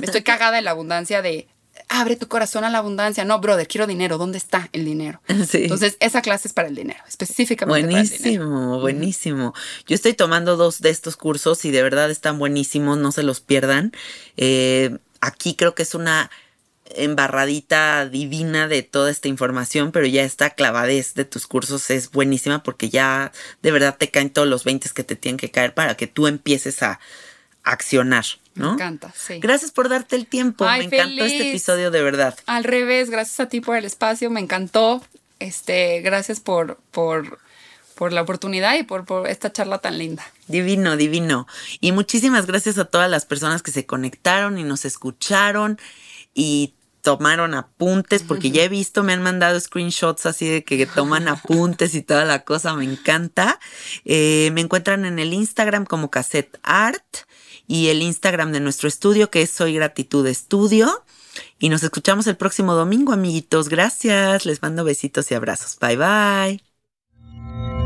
Speaker 3: Me estoy cagada en la abundancia de abre tu corazón a la abundancia. No, brother, quiero dinero. ¿Dónde está el dinero? Entonces, esa clase es para el dinero, específicamente
Speaker 2: buenísimo,
Speaker 3: para el dinero.
Speaker 2: Buenísimo, Yo estoy tomando dos de estos cursos y de verdad están buenísimos, no se los pierdan. Eh, aquí creo que es una embarradita divina de toda esta información, pero ya esta clavadez de tus cursos es buenísima porque ya de verdad te caen todos los 20 que te tienen que caer para que tú empieces a accionar, ¿no?
Speaker 3: Me encanta, sí.
Speaker 2: Gracias por darte el tiempo. me encantó este episodio de verdad.
Speaker 3: Al revés, gracias a ti por el espacio, me encantó. Este, gracias por, por por la oportunidad y por, por, esta charla tan linda.
Speaker 2: Divino, divino. Y muchísimas gracias a todas las personas que se conectaron y nos escucharon y tomaron apuntes, porque ya he visto, me han mandado screenshots así de que toman apuntes y toda la cosa, me encanta. Eh, me encuentran en el Instagram como Cassette Art y el Instagram de nuestro estudio que es Soy Gratitud Estudio. Y nos escuchamos el próximo domingo, amiguitos. Gracias. Les mando besitos y abrazos. Bye bye.